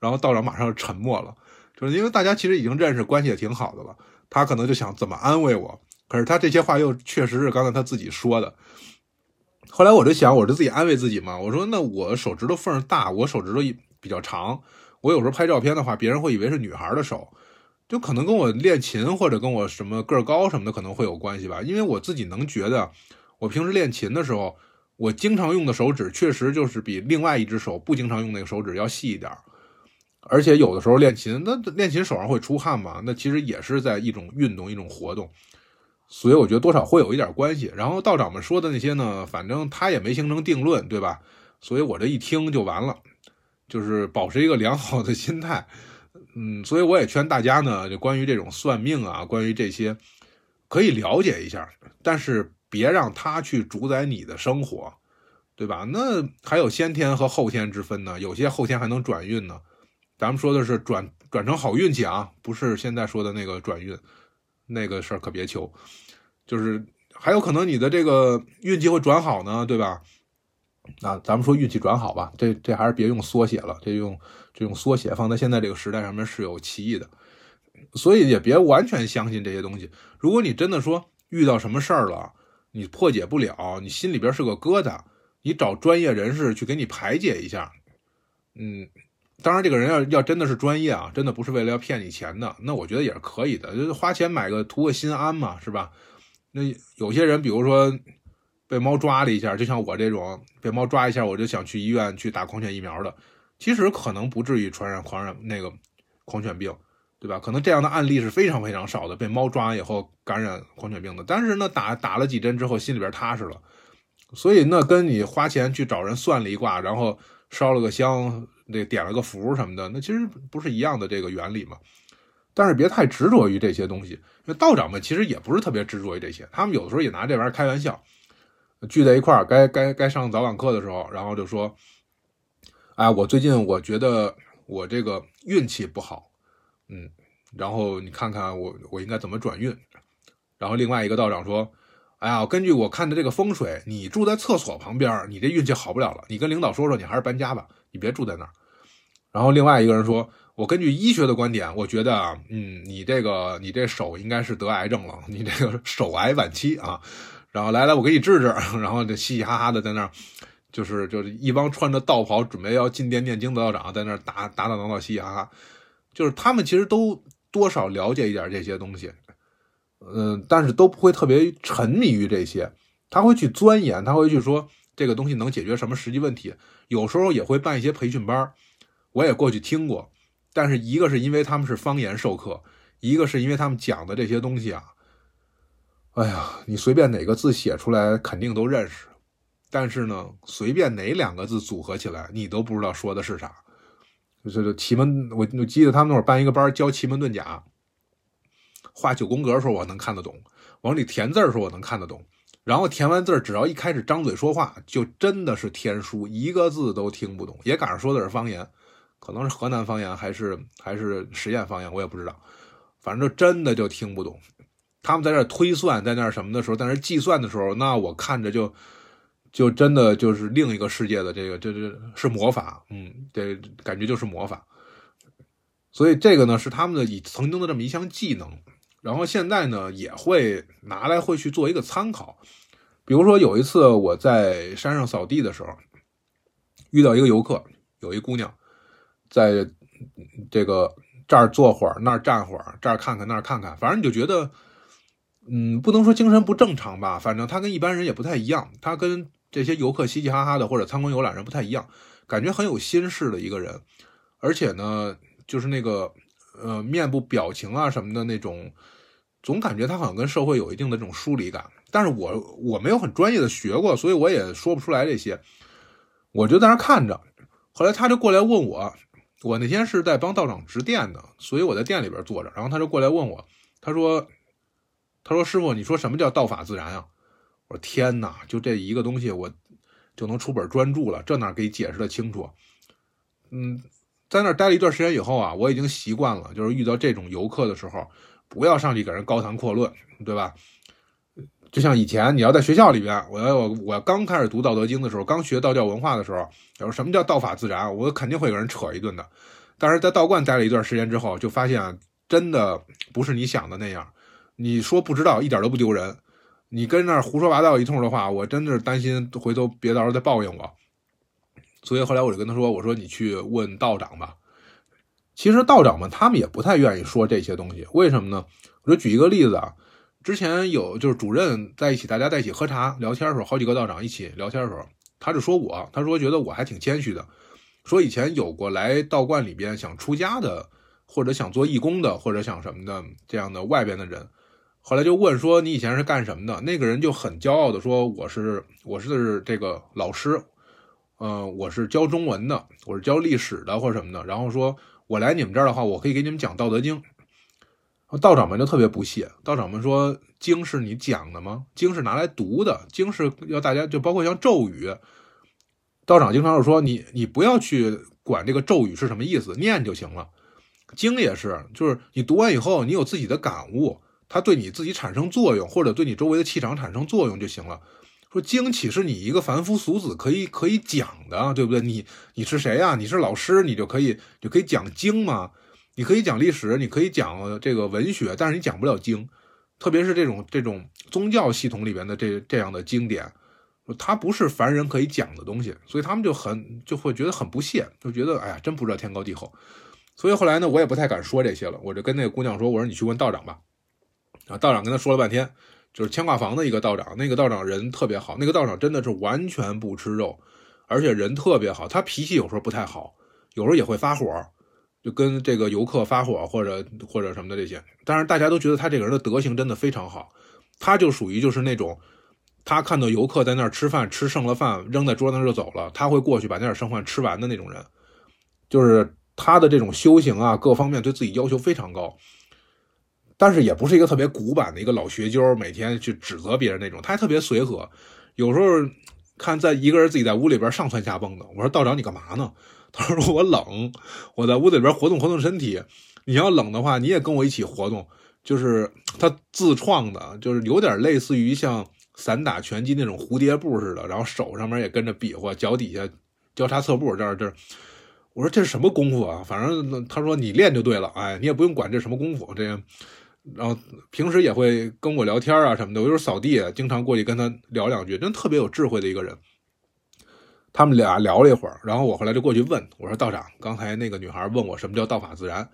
然后道长马上就沉默了，就是因为大家其实已经认识，关系也挺好的了。他可能就想怎么安慰我，可是他这些话又确实是刚才他自己说的。后来我就想，我就自己安慰自己嘛。我说那我手指头缝大，我手指头比较长，我有时候拍照片的话，别人会以为是女孩的手。就可能跟我练琴或者跟我什么个儿高什么的可能会有关系吧，因为我自己能觉得，我平时练琴的时候，我经常用的手指确实就是比另外一只手不经常用那个手指要细一点儿而且有的时候练琴，那练琴手上会出汗嘛，那其实也是在一种运动一种活动，所以我觉得多少会有一点关系。然后道长们说的那些呢，反正他也没形成定论，对吧？所以我这一听就完了，就是保持一个良好的心态。嗯，所以我也劝大家呢，就关于这种算命啊，关于这些，可以了解一下，但是别让他去主宰你的生活，对吧？那还有先天和后天之分呢，有些后天还能转运呢。咱们说的是转转成好运气啊，不是现在说的那个转运，那个事儿可别求。就是还有可能你的这个运气会转好呢，对吧？那咱们说运气转好吧，这这还是别用缩写了，这用。这种缩写放在现在这个时代上面是有歧义的，所以也别完全相信这些东西。如果你真的说遇到什么事儿了，你破解不了，你心里边是个疙瘩，你找专业人士去给你排解一下。嗯，当然这个人要要真的是专业啊，真的不是为了要骗你钱的，那我觉得也是可以的，就是花钱买个图个心安嘛，是吧？那有些人比如说被猫抓了一下，就像我这种被猫抓一下，我就想去医院去打狂犬疫苗的。其实可能不至于传染狂染那个狂犬病，对吧？可能这样的案例是非常非常少的，被猫抓完以后感染狂犬病的。但是呢，打打了几针之后，心里边踏实了。所以那跟你花钱去找人算了一卦，然后烧了个香，那点了个符什么的，那其实不是一样的这个原理嘛？但是别太执着于这些东西。因为道长们其实也不是特别执着于这些，他们有的时候也拿这玩意儿开玩笑，聚在一块儿，该该该上早晚课的时候，然后就说：“哎，我最近我觉得我这个运气不好，嗯，然后你看看我我应该怎么转运。”然后另外一个道长说：“哎呀，根据我看的这个风水，你住在厕所旁边，你这运气好不了了。你跟领导说说，你还是搬家吧，你别住在那儿。”然后另外一个人说：“我根据医学的观点，我觉得，嗯，你这个你这手应该是得癌症了，你这个手癌晚期啊。然后来来，我给你治治。然后这嘻嘻哈哈的在那儿，就是就是一帮穿着道袍准备要进殿念经的道长在那儿打打打闹闹，嘻嘻哈哈。就是他们其实都多少了解一点这些东西。”嗯，但是都不会特别沉迷于这些，他会去钻研，他会去说这个东西能解决什么实际问题。有时候也会办一些培训班，我也过去听过。但是一个是因为他们是方言授课，一个是因为他们讲的这些东西啊，哎呀，你随便哪个字写出来肯定都认识，但是呢，随便哪两个字组合起来，你都不知道说的是啥。就是奇门，我我记得他们那会儿办一个班教奇门遁甲。画九宫格的时候我能看得懂，往里填字的时候我能看得懂，然后填完字只要一开始张嘴说话，就真的是天书，一个字都听不懂。也赶上说的是方言，可能是河南方言还是还是实验方言，我也不知道。反正就真的就听不懂。他们在那推算，在那什么的时候，在那计算的时候，那我看着就就真的就是另一个世界的这个，这这是魔法，嗯，这感觉就是魔法。所以这个呢，是他们的以曾经的这么一项技能。然后现在呢，也会拿来会去做一个参考。比如说有一次我在山上扫地的时候，遇到一个游客，有一姑娘，在这个这儿坐会儿，那儿站会儿，这儿看看那儿看看，反正你就觉得，嗯，不能说精神不正常吧，反正她跟一般人也不太一样，她跟这些游客嘻嘻哈哈的或者参观游览人不太一样，感觉很有心事的一个人，而且呢，就是那个。呃，面部表情啊什么的那种，总感觉他好像跟社会有一定的这种疏离感。但是我我没有很专业的学过，所以我也说不出来这些。我就在那看着，后来他就过来问我，我那天是在帮道长值店的，所以我在店里边坐着。然后他就过来问我，他说：“他说师傅，你说什么叫道法自然啊？”我说：“天哪，就这一个东西，我就能出本专著了，这哪给解释的清楚？”嗯。在那儿待了一段时间以后啊，我已经习惯了，就是遇到这种游客的时候，不要上去给人高谈阔论，对吧？就像以前你要在学校里边，我要我我刚开始读《道德经》的时候，刚学道教文化的时候，说什么叫道法自然，我肯定会给人扯一顿的。但是在道观待了一段时间之后，就发现真的不是你想的那样。你说不知道一点都不丢人，你跟那儿胡说八道一通的话，我真的是担心回头别到时候再报应我。所以后来我就跟他说：“我说你去问道长吧。其实道长们他们也不太愿意说这些东西，为什么呢？我就举一个例子啊，之前有就是主任在一起，大家在一起喝茶聊天的时候，好几个道长一起聊天的时候，他就说我，他说觉得我还挺谦虚的，说以前有过来道观里边想出家的，或者想做义工的，或者想什么的这样的外边的人，后来就问说你以前是干什么的？那个人就很骄傲的说我是我是这个老师。”嗯，我是教中文的，我是教历史的或者什么的。然后说我来你们这儿的话，我可以给你们讲《道德经》。道长们就特别不屑，道长们说：“经是你讲的吗？经是拿来读的，经是要大家就包括像咒语。”道长经常就说：“你你不要去管这个咒语是什么意思，念就行了。经也是，就是你读完以后，你有自己的感悟，它对你自己产生作用，或者对你周围的气场产生作用就行了。”说经岂是你一个凡夫俗子可以可以讲的，对不对？你你是谁呀？你是老师，你就可以就可以讲经吗？你可以讲历史，你可以讲这个文学，但是你讲不了经，特别是这种这种宗教系统里边的这这样的经典，它不是凡人可以讲的东西，所以他们就很就会觉得很不屑，就觉得哎呀，真不知道天高地厚。所以后来呢，我也不太敢说这些了，我就跟那个姑娘说：“我说你去问道长吧。”啊，道长跟他说了半天。就是牵挂房的一个道长，那个道长人特别好，那个道长真的是完全不吃肉，而且人特别好。他脾气有时候不太好，有时候也会发火，就跟这个游客发火或者或者什么的这些。但是大家都觉得他这个人的德行真的非常好。他就属于就是那种，他看到游客在那儿吃饭，吃剩了饭扔在桌子上就走了，他会过去把那点剩饭吃完的那种人。就是他的这种修行啊，各方面对自己要求非常高。但是也不是一个特别古板的一个老学究，每天去指责别人那种。他还特别随和，有时候看在一个人自己在屋里边上蹿下蹦的。我说道长你干嘛呢？他说我冷，我在屋里边活动活动身体。你要冷的话，你也跟我一起活动。就是他自创的，就是有点类似于像散打拳击那种蝴蝶步似的，然后手上面也跟着比划，脚底下交叉侧步，这儿这儿。我说这是什么功夫啊？反正他说你练就对了，哎，你也不用管这什么功夫，这样。然后平时也会跟我聊天啊什么的，我就是扫地，经常过去跟他聊两句，真特别有智慧的一个人。他们俩聊了一会儿，然后我后来就过去问我说：“道长，刚才那个女孩问我什么叫道法自然，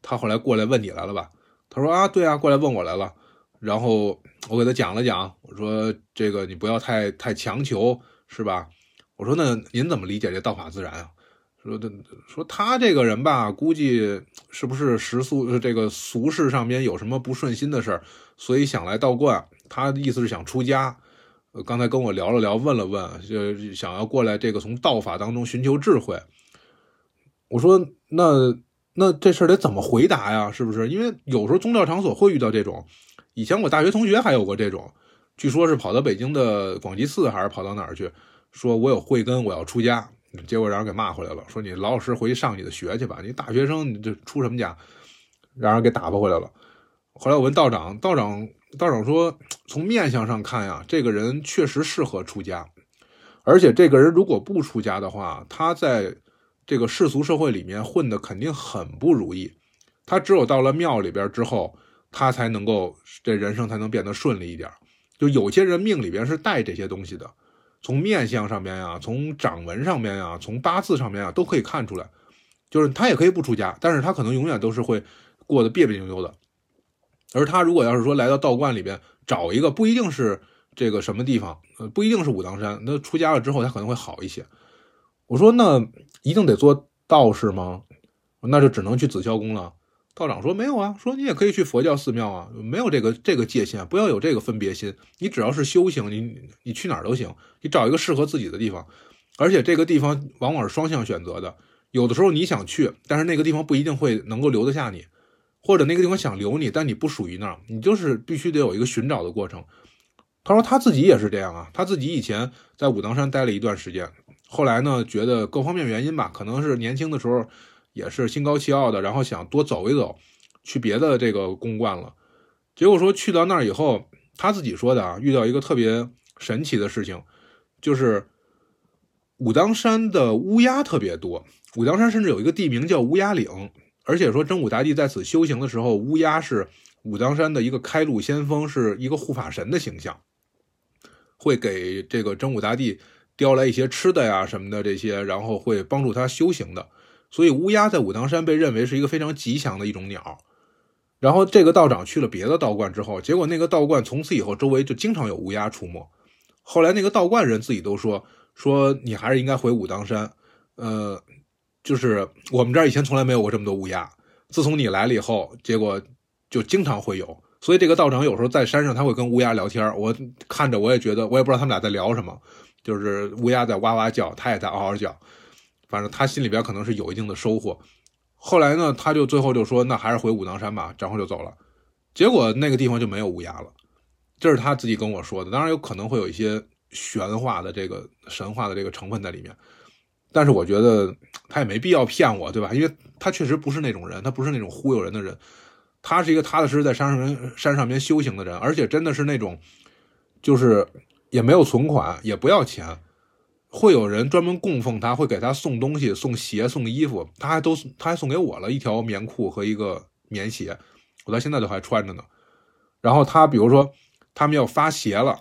她后来过来问你来了吧？”他说：“啊，对啊，过来问我来了。”然后我给他讲了讲，我说：“这个你不要太太强求，是吧？”我说：“那您怎么理解这道法自然啊？”说的说他这个人吧，估计是不是食俗这个俗世上边有什么不顺心的事儿，所以想来道观。他的意思是想出家。刚才跟我聊了聊，问了问，就想要过来这个从道法当中寻求智慧。我说那那这事儿得怎么回答呀？是不是？因为有时候宗教场所会遇到这种。以前我大学同学还有过这种，据说是跑到北京的广济寺，还是跑到哪儿去，说我有慧根，我要出家。结果让人给骂回来了，说你老老实实回去上你的学去吧，你大学生你这出什么家？让人给打发回来了。后来我问道长，道长道长说，从面相上看呀，这个人确实适合出家，而且这个人如果不出家的话，他在这个世俗社会里面混的肯定很不如意。他只有到了庙里边之后，他才能够这人生才能变得顺利一点。就有些人命里边是带这些东西的。从面相上面呀，从掌纹上面呀，从八字上面呀，都可以看出来，就是他也可以不出家，但是他可能永远都是会过得别别扭扭的。而他如果要是说来到道观里边找一个，不一定是这个什么地方，呃，不一定是武当山，那出家了之后他可能会好一些。我说那一定得做道士吗？那就只能去紫霄宫了。道长说没有啊，说你也可以去佛教寺庙啊，没有这个这个界限，不要有这个分别心。你只要是修行，你你去哪儿都行，你找一个适合自己的地方。而且这个地方往往是双向选择的，有的时候你想去，但是那个地方不一定会能够留得下你，或者那个地方想留你，但你不属于那儿，你就是必须得有一个寻找的过程。他说他自己也是这样啊，他自己以前在武当山待了一段时间，后来呢，觉得各方面原因吧，可能是年轻的时候。也是心高气傲的，然后想多走一走，去别的这个公观了。结果说去到那儿以后，他自己说的啊，遇到一个特别神奇的事情，就是武当山的乌鸦特别多。武当山甚至有一个地名叫乌鸦岭，而且说真武大帝在此修行的时候，乌鸦是武当山的一个开路先锋，是一个护法神的形象，会给这个真武大帝叼来一些吃的呀什么的这些，然后会帮助他修行的。所以乌鸦在武当山被认为是一个非常吉祥的一种鸟。然后这个道长去了别的道观之后，结果那个道观从此以后周围就经常有乌鸦出没。后来那个道观人自己都说说你还是应该回武当山。呃，就是我们这儿以前从来没有过这么多乌鸦，自从你来了以后，结果就经常会有。所以这个道长有时候在山上他会跟乌鸦聊天，我看着我也觉得我也不知道他们俩在聊什么，就是乌鸦在哇哇叫，他也在嗷嗷叫。反正他心里边可能是有一定的收获，后来呢，他就最后就说，那还是回武当山吧，然后就走了。结果那个地方就没有乌鸦了，这是他自己跟我说的。当然有可能会有一些玄化的这个神话的这个成分在里面，但是我觉得他也没必要骗我，对吧？因为他确实不是那种人，他不是那种忽悠人的人，他是一个踏踏实实在山上山上边修行的人，而且真的是那种，就是也没有存款，也不要钱。会有人专门供奉他，会给他送东西、送鞋、送衣服，他还都他还送给我了一条棉裤和一个棉鞋，我到现在都还穿着呢。然后他比如说他们要发鞋了，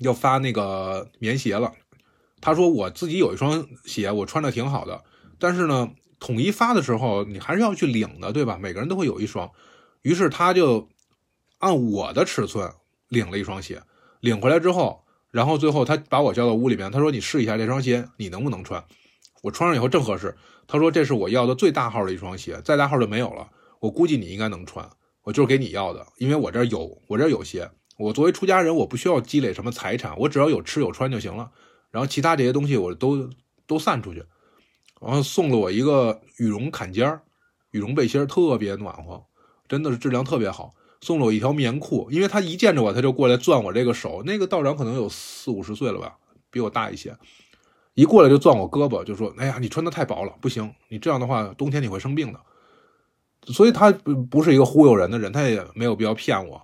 要发那个棉鞋了，他说我自己有一双鞋，我穿的挺好的，但是呢，统一发的时候你还是要去领的，对吧？每个人都会有一双，于是他就按我的尺寸领了一双鞋，领回来之后。然后最后他把我叫到屋里面，他说：“你试一下这双鞋，你能不能穿？”我穿上以后正合适。他说：“这是我要的最大号的一双鞋，再大号就没有了。我估计你应该能穿，我就是给你要的，因为我这有，我这有鞋。我作为出家人，我不需要积累什么财产，我只要有吃有穿就行了。然后其他这些东西我都都散出去。然后送了我一个羽绒坎肩儿，羽绒背心儿特别暖和，真的是质量特别好。送了我一条棉裤，因为他一见着我他就过来攥我这个手。那个道长可能有四五十岁了吧，比我大一些，一过来就攥我胳膊，就说：“哎呀，你穿的太薄了，不行，你这样的话冬天你会生病的。”所以他不是一个忽悠人的人，他也没有必要骗我。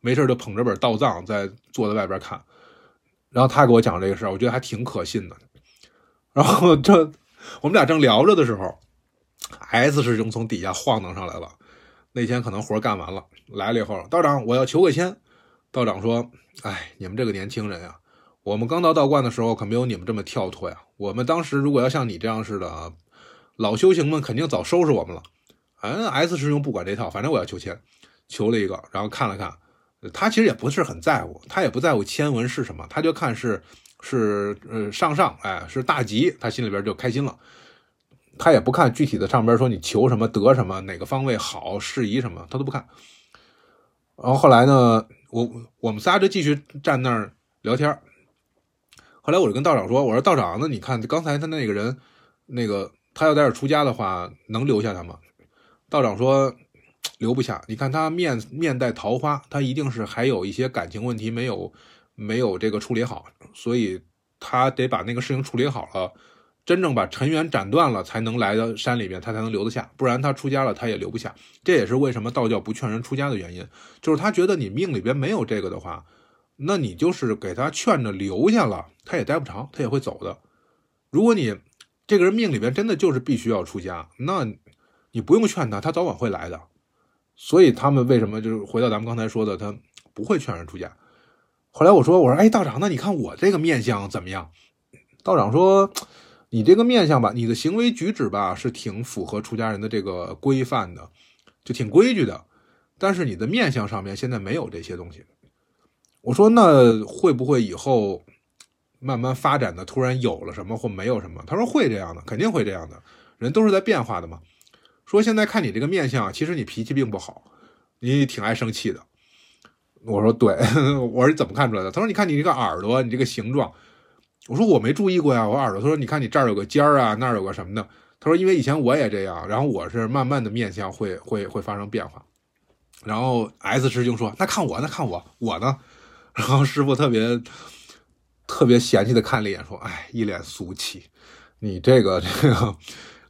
没事就捧着本道藏在坐在外边看，然后他给我讲这个事儿，我觉得还挺可信的。然后这我们俩正聊着的时候，S 师兄从底下晃荡上来了。那天可能活干完了，来了以后，道长我要求个签。道长说：“哎，你们这个年轻人呀，我们刚到道观的时候可没有你们这么跳脱呀。我们当时如果要像你这样似的，老修行们肯定早收拾我们了。”嗯，S 师兄不管这套，反正我要求签，求了一个，然后看了看，他其实也不是很在乎，他也不在乎签文是什么，他就看是是呃上上，哎是大吉，他心里边就开心了。他也不看具体的上边说你求什么得什么，哪个方位好适宜什么，他都不看。然后后来呢，我我们仨就继续站那儿聊天。后来我就跟道长说：“我说道长，那你看刚才他那个人，那个他要在这出家的话，能留下他吗？”道长说：“留不下，你看他面面带桃花，他一定是还有一些感情问题没有没有这个处理好，所以他得把那个事情处理好了，真正把尘缘斩断了，才能来到山里面，他才能留得下。不然他出家了，他也留不下。这也是为什么道教不劝人出家的原因，就是他觉得你命里边没有这个的话，那你就是给他劝着留下了，他也待不长，他也会走的。如果你这个人命里边真的就是必须要出家，那。”你不用劝他，他早晚会来的。所以他们为什么就是回到咱们刚才说的，他不会劝人出家。后来我说，我说，哎，道长，那你看我这个面相怎么样？道长说，你这个面相吧，你的行为举止吧，是挺符合出家人的这个规范的，就挺规矩的。但是你的面相上面现在没有这些东西。我说，那会不会以后慢慢发展的突然有了什么或没有什么？他说会这样的，肯定会这样的。人都是在变化的嘛。说现在看你这个面相，其实你脾气并不好，你挺爱生气的。我说对，我说怎么看出来的？他说你看你这个耳朵，你这个形状。我说我没注意过呀，我耳朵。他说你看你这儿有个尖儿啊，那儿有个什么的。他说因为以前我也这样，然后我是慢慢的面相会会会发生变化。然后 S 师兄说那看我，那看我，我呢？然后师傅特别特别嫌弃的看了一眼，说哎，一脸俗气，你这个这个。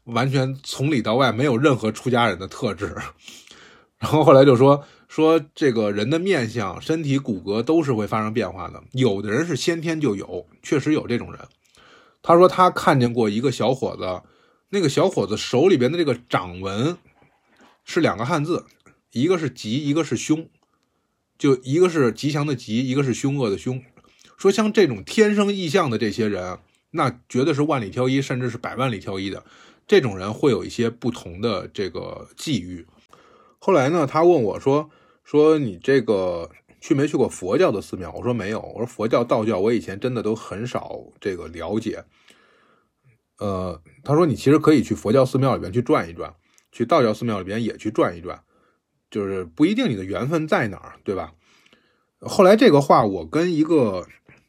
完全从里到外没有任何出家人的特质，然后后来就说说这个人的面相、身体骨骼都是会发生变化的。有的人是先天就有，确实有这种人。他说他看见过一个小伙子，那个小伙子手里边的这个掌纹是两个汉字，一个是吉，一个是凶，就一个是吉祥的吉，一个是凶恶的凶。说像这种天生异象的这些人，那绝对是万里挑一，甚至是百万里挑一的。这种人会有一些不同的这个际遇。后来呢，他问我说：“说你这个去没去过佛教的寺庙？”我说没有。我说佛教、道教，我以前真的都很少这个了解。呃，他说你其实可以去佛教寺庙里边去转一转，去道教寺庙里边也去转一转，就是不一定你的缘分在哪儿，对吧？后来这个话，我跟一个。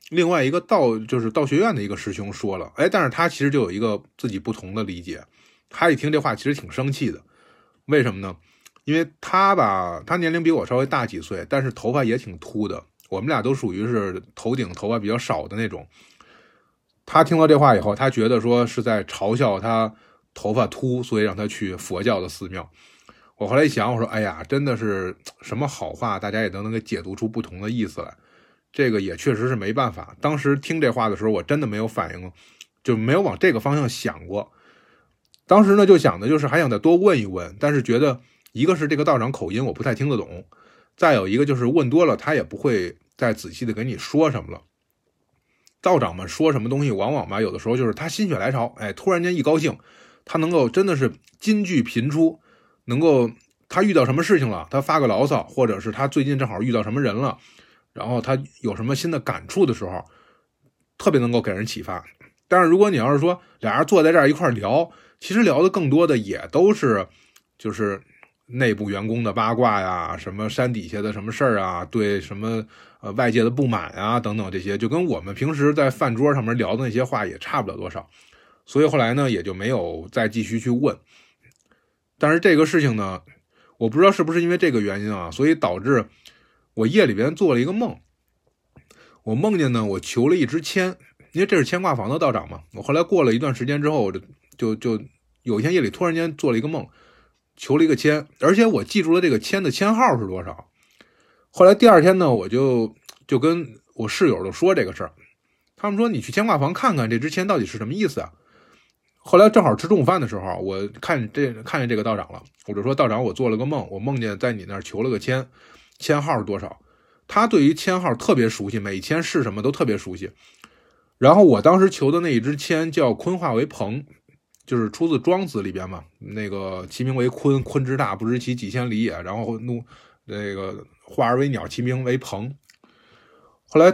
另外一个道就是道学院的一个师兄说了，哎，但是他其实就有一个自己不同的理解。他一听这话，其实挺生气的。为什么呢？因为他吧，他年龄比我稍微大几岁，但是头发也挺秃的。我们俩都属于是头顶头发比较少的那种。他听到这话以后，他觉得说是在嘲笑他头发秃，所以让他去佛教的寺庙。我后来一想，我说，哎呀，真的是什么好话，大家也都能给解读出不同的意思来。这个也确实是没办法。当时听这话的时候，我真的没有反应，就没有往这个方向想过。当时呢，就想的就是还想再多问一问，但是觉得一个是这个道长口音我不太听得懂，再有一个就是问多了他也不会再仔细的给你说什么了。道长们说什么东西，往往吧有的时候就是他心血来潮，哎，突然间一高兴，他能够真的是金句频出，能够他遇到什么事情了，他发个牢骚，或者是他最近正好遇到什么人了。然后他有什么新的感触的时候，特别能够给人启发。但是如果你要是说俩人坐在这儿一块聊，其实聊的更多的也都是就是内部员工的八卦呀，什么山底下的什么事儿啊，对什么呃外界的不满啊等等这些，就跟我们平时在饭桌上面聊的那些话也差不了多少。所以后来呢，也就没有再继续去问。但是这个事情呢，我不知道是不是因为这个原因啊，所以导致我夜里边做了一个梦。我梦见呢，我求了一支签，因为这是牵挂房的道长嘛。我后来过了一段时间之后，我就就就有一天夜里突然间做了一个梦，求了一个签，而且我记住了这个签的签号是多少。后来第二天呢，我就就跟我室友就说这个事儿，他们说你去牵挂房看看这支签到底是什么意思啊。后来正好吃中午饭的时候，我看这看见这个道长了，我就说道长，我做了个梦，我梦见在你那儿求了个签，签号是多少？他对于签号特别熟悉，每签是什么都特别熟悉。然后我当时求的那一支签叫鲲化为鹏，就是出自《庄子》里边嘛，那个其名为鲲，鲲之大，不知其几千里也。然后怒那个化而为鸟，其名为鹏。后来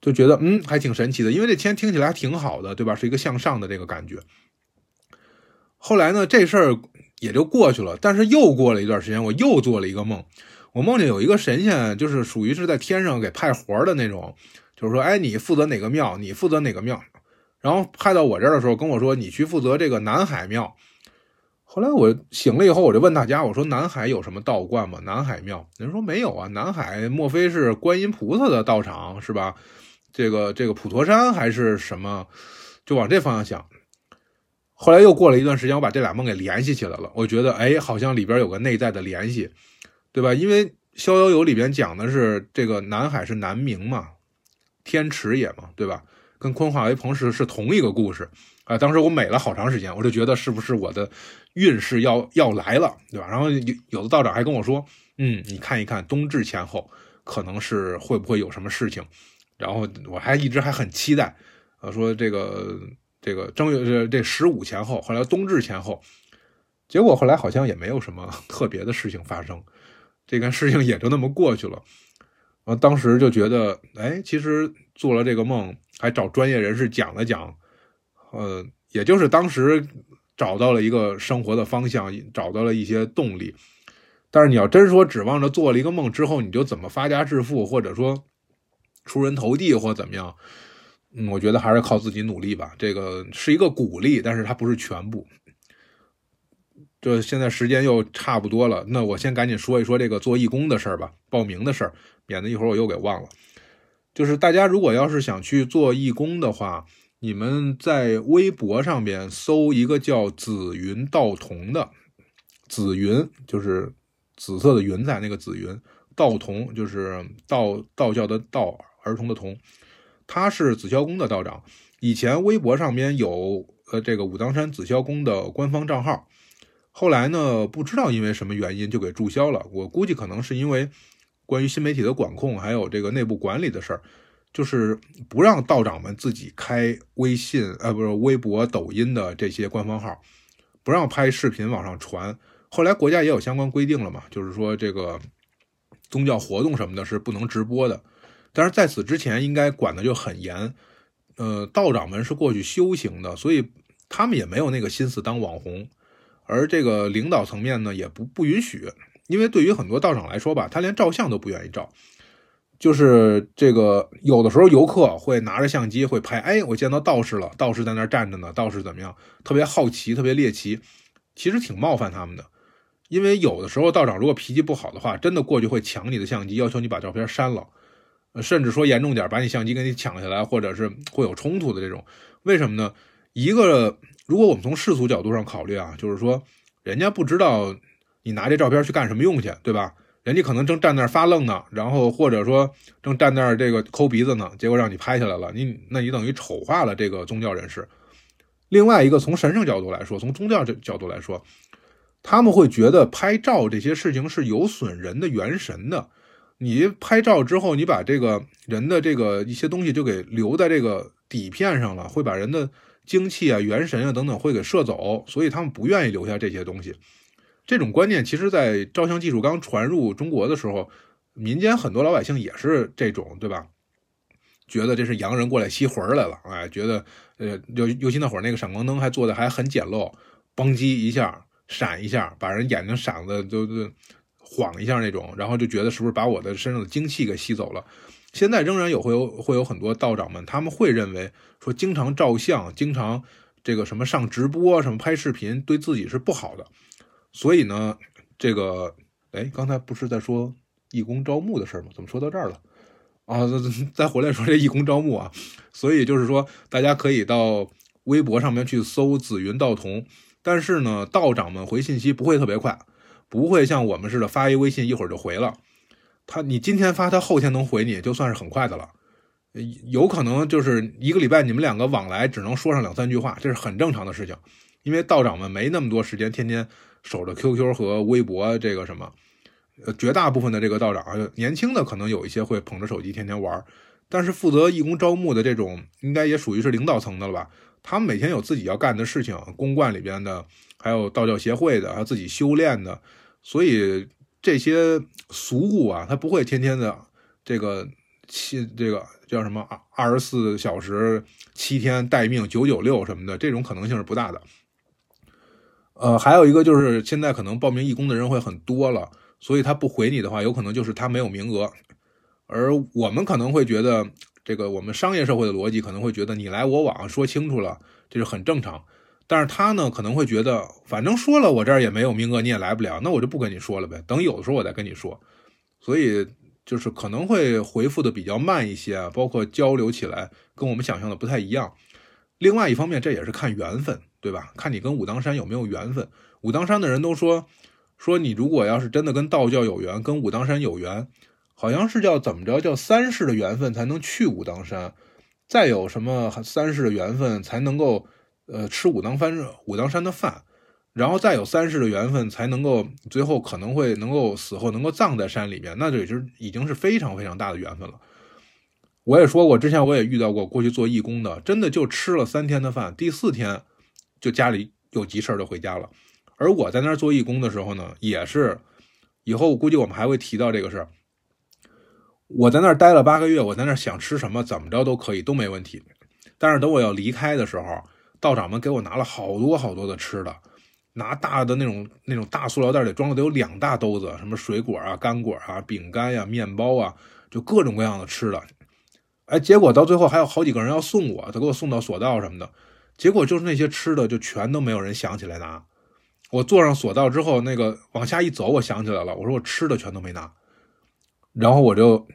就觉得嗯，还挺神奇的，因为这签听起来还挺好的，对吧？是一个向上的这个感觉。后来呢，这事儿也就过去了。但是又过了一段时间，我又做了一个梦。我梦见有一个神仙，就是属于是在天上给派活的那种，就是说，哎，你负责哪个庙，你负责哪个庙，然后派到我这儿的时候，跟我说，你去负责这个南海庙。后来我醒了以后，我就问大家，我说南海有什么道观吗？南海庙，人说没有啊，南海莫非是观音菩萨的道场是吧？这个这个普陀山还是什么？就往这方向想。后来又过了一段时间，我把这俩梦给联系起来了，我觉得，哎，好像里边有个内在的联系。对吧？因为《逍遥游》里边讲的是这个南海是南冥嘛，天池也嘛，对吧？跟鲲化为鹏是是同一个故事啊。当时我美了好长时间，我就觉得是不是我的运势要要来了，对吧？然后有有的道长还跟我说，嗯，你看一看冬至前后，可能是会不会有什么事情？然后我还一直还很期待，呃，说这个这个正月这这十五前后，后来冬至前后，结果后来好像也没有什么 特别的事情发生。这件事情也就那么过去了，啊，当时就觉得，哎，其实做了这个梦，还找专业人士讲了讲，呃，也就是当时找到了一个生活的方向，找到了一些动力。但是你要真说指望着做了一个梦之后你就怎么发家致富，或者说出人头地或怎么样，嗯，我觉得还是靠自己努力吧。这个是一个鼓励，但是它不是全部。这现在时间又差不多了，那我先赶紧说一说这个做义工的事儿吧，报名的事儿，免得一会儿我又给忘了。就是大家如果要是想去做义工的话，你们在微博上边搜一个叫“紫云道童”的，紫云就是紫色的云彩那个紫云，道童就是道道教的道，儿童的童，他是紫霄宫的道长。以前微博上边有呃这个武当山紫霄宫的官方账号。后来呢？不知道因为什么原因就给注销了。我估计可能是因为关于新媒体的管控，还有这个内部管理的事儿，就是不让道长们自己开微信，呃，不是微博、抖音的这些官方号，不让拍视频往上传。后来国家也有相关规定了嘛，就是说这个宗教活动什么的是不能直播的。但是在此之前，应该管的就很严。呃，道长们是过去修行的，所以他们也没有那个心思当网红。而这个领导层面呢，也不不允许，因为对于很多道长来说吧，他连照相都不愿意照。就是这个有的时候游客会拿着相机会拍，哎，我见到道士了，道士在那儿站着呢，道士怎么样？特别好奇，特别猎奇，其实挺冒犯他们的。因为有的时候道长如果脾气不好的话，真的过去会抢你的相机，要求你把照片删了，甚至说严重点，把你相机给你抢下来，或者是会有冲突的这种。为什么呢？一个。如果我们从世俗角度上考虑啊，就是说，人家不知道你拿这照片去干什么用去，对吧？人家可能正站那儿发愣呢，然后或者说正站那儿这个抠鼻子呢，结果让你拍下来了，你那你等于丑化了这个宗教人士。另外一个从神圣角度来说，从宗教这角度来说，他们会觉得拍照这些事情是有损人的元神的。你拍照之后，你把这个人的这个一些东西就给留在这个底片上了，会把人的。精气啊、元神啊等等会给射走，所以他们不愿意留下这些东西。这种观念其实，在照相技术刚传入中国的时候，民间很多老百姓也是这种，对吧？觉得这是洋人过来吸魂来了，哎，觉得呃，尤尤其那会儿那个闪光灯还做的还很简陋，嘣叽一下闪一下，把人眼睛闪的都都晃一下那种，然后就觉得是不是把我的身上的精气给吸走了。现在仍然有会有会有很多道长们，他们会认为说经常照相、经常这个什么上直播、什么拍视频，对自己是不好的。所以呢，这个，哎，刚才不是在说义工招募的事吗？怎么说到这儿了？啊，再回来说这义工招募啊，所以就是说，大家可以到微博上面去搜“紫云道童”，但是呢，道长们回信息不会特别快，不会像我们似的发一微信一会儿就回了。他你今天发，他后天能回你，就算是很快的了。有可能就是一个礼拜，你们两个往来只能说上两三句话，这是很正常的事情。因为道长们没那么多时间，天天守着 QQ 和微博这个什么。呃，绝大部分的这个道长，年轻的可能有一些会捧着手机天天玩，但是负责义工招募的这种，应该也属于是领导层的了吧？他们每天有自己要干的事情，公馆里边的，还有道教协会的，还有自己修炼的，所以这些俗物啊，他不会天天的这个七这个。叫什么二二十四小时七天待命九九六什么的，这种可能性是不大的。呃，还有一个就是现在可能报名义工的人会很多了，所以他不回你的话，有可能就是他没有名额。而我们可能会觉得，这个我们商业社会的逻辑可能会觉得你来我往说清楚了，这是很正常。但是他呢可能会觉得，反正说了我这儿也没有名额，你也来不了，那我就不跟你说了呗，等有的时候我再跟你说。所以。就是可能会回复的比较慢一些，包括交流起来跟我们想象的不太一样。另外一方面，这也是看缘分，对吧？看你跟武当山有没有缘分。武当山的人都说，说你如果要是真的跟道教有缘，跟武当山有缘，好像是叫怎么着，叫三世的缘分才能去武当山，再有什么三世的缘分才能够呃吃武当山武当山的饭。然后再有三世的缘分，才能够最后可能会能够死后能够葬在山里面，那就已经已经是非常非常大的缘分了。我也说过，之前我也遇到过过去做义工的，真的就吃了三天的饭，第四天就家里有急事儿就回家了。而我在那儿做义工的时候呢，也是以后估计我们还会提到这个事儿。我在那儿待了八个月，我在那儿想吃什么怎么着都可以，都没问题。但是等我要离开的时候，道长们给我拿了好多好多的吃的。拿大的那种那种大塑料袋里装了得有两大兜子，什么水果啊、干果啊、饼干呀、面包啊，就各种各样的吃的。哎，结果到最后还有好几个人要送我，他给我送到索道什么的。结果就是那些吃的就全都没有人想起来拿。我坐上索道之后，那个往下一走，我想起来了，我说我吃的全都没拿。然后我就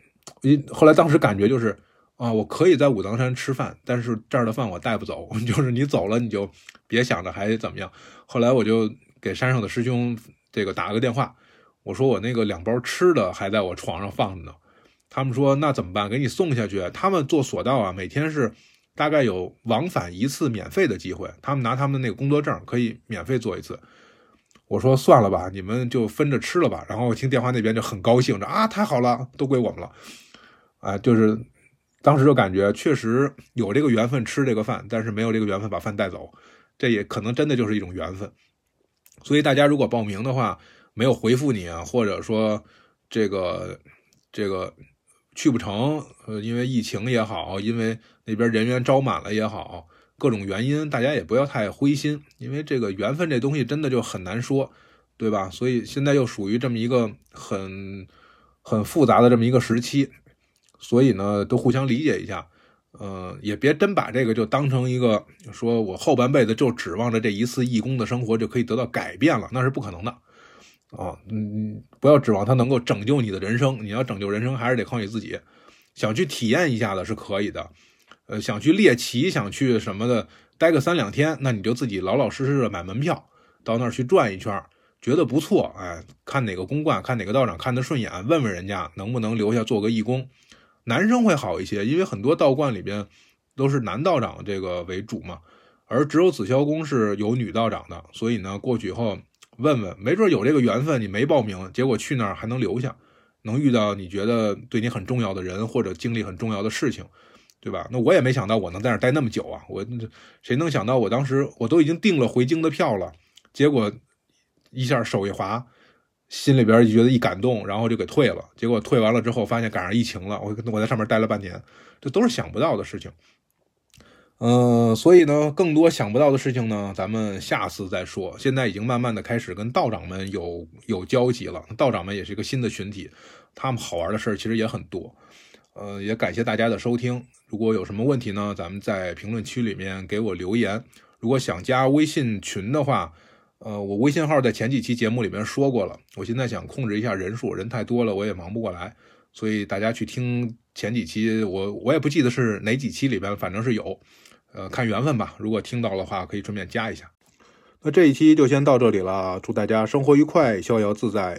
一后来当时感觉就是。啊，我可以在武当山吃饭，但是这儿的饭我带不走。就是你走了，你就别想着还怎么样。后来我就给山上的师兄这个打了个电话，我说我那个两包吃的还在我床上放着呢。他们说那怎么办？给你送下去。他们做索道啊，每天是大概有往返一次免费的机会。他们拿他们的那个工作证可以免费做一次。我说算了吧，你们就分着吃了吧。然后听电话那边就很高兴着啊，太好了，都归我们了。啊，就是。当时就感觉确实有这个缘分吃这个饭，但是没有这个缘分把饭带走，这也可能真的就是一种缘分。所以大家如果报名的话，没有回复你啊，或者说这个这个去不成，呃，因为疫情也好，因为那边人员招满了也好，各种原因，大家也不要太灰心，因为这个缘分这东西真的就很难说，对吧？所以现在又属于这么一个很很复杂的这么一个时期。所以呢，都互相理解一下，呃，也别真把这个就当成一个，说我后半辈子就指望着这一次义工的生活就可以得到改变了，那是不可能的，啊，嗯，不要指望他能够拯救你的人生，你要拯救人生还是得靠你自己。想去体验一下的是可以的，呃，想去猎奇，想去什么的，待个三两天，那你就自己老老实实的买门票到那儿去转一圈，觉得不错，哎，看哪个公观，看哪个道长看得顺眼，问问人家能不能留下做个义工。男生会好一些，因为很多道观里边都是男道长这个为主嘛，而只有紫霄宫是有女道长的，所以呢，过去以后问问，没准有这个缘分，你没报名，结果去那儿还能留下，能遇到你觉得对你很重要的人，或者经历很重要的事情，对吧？那我也没想到我能在那儿待那么久啊，我谁能想到我当时我都已经订了回京的票了，结果一下手一滑。心里边就觉得一感动，然后就给退了。结果退完了之后，发现赶上疫情了。我我在上面待了半年，这都是想不到的事情。嗯，所以呢，更多想不到的事情呢，咱们下次再说。现在已经慢慢的开始跟道长们有有交集了。道长们也是一个新的群体，他们好玩的事儿其实也很多。呃，也感谢大家的收听。如果有什么问题呢，咱们在评论区里面给我留言。如果想加微信群的话。呃，我微信号在前几期节目里面说过了，我现在想控制一下人数，人太多了我也忙不过来，所以大家去听前几期，我我也不记得是哪几期里边，反正是有，呃，看缘分吧。如果听到的话，可以顺便加一下。那这一期就先到这里了，祝大家生活愉快，逍遥自在。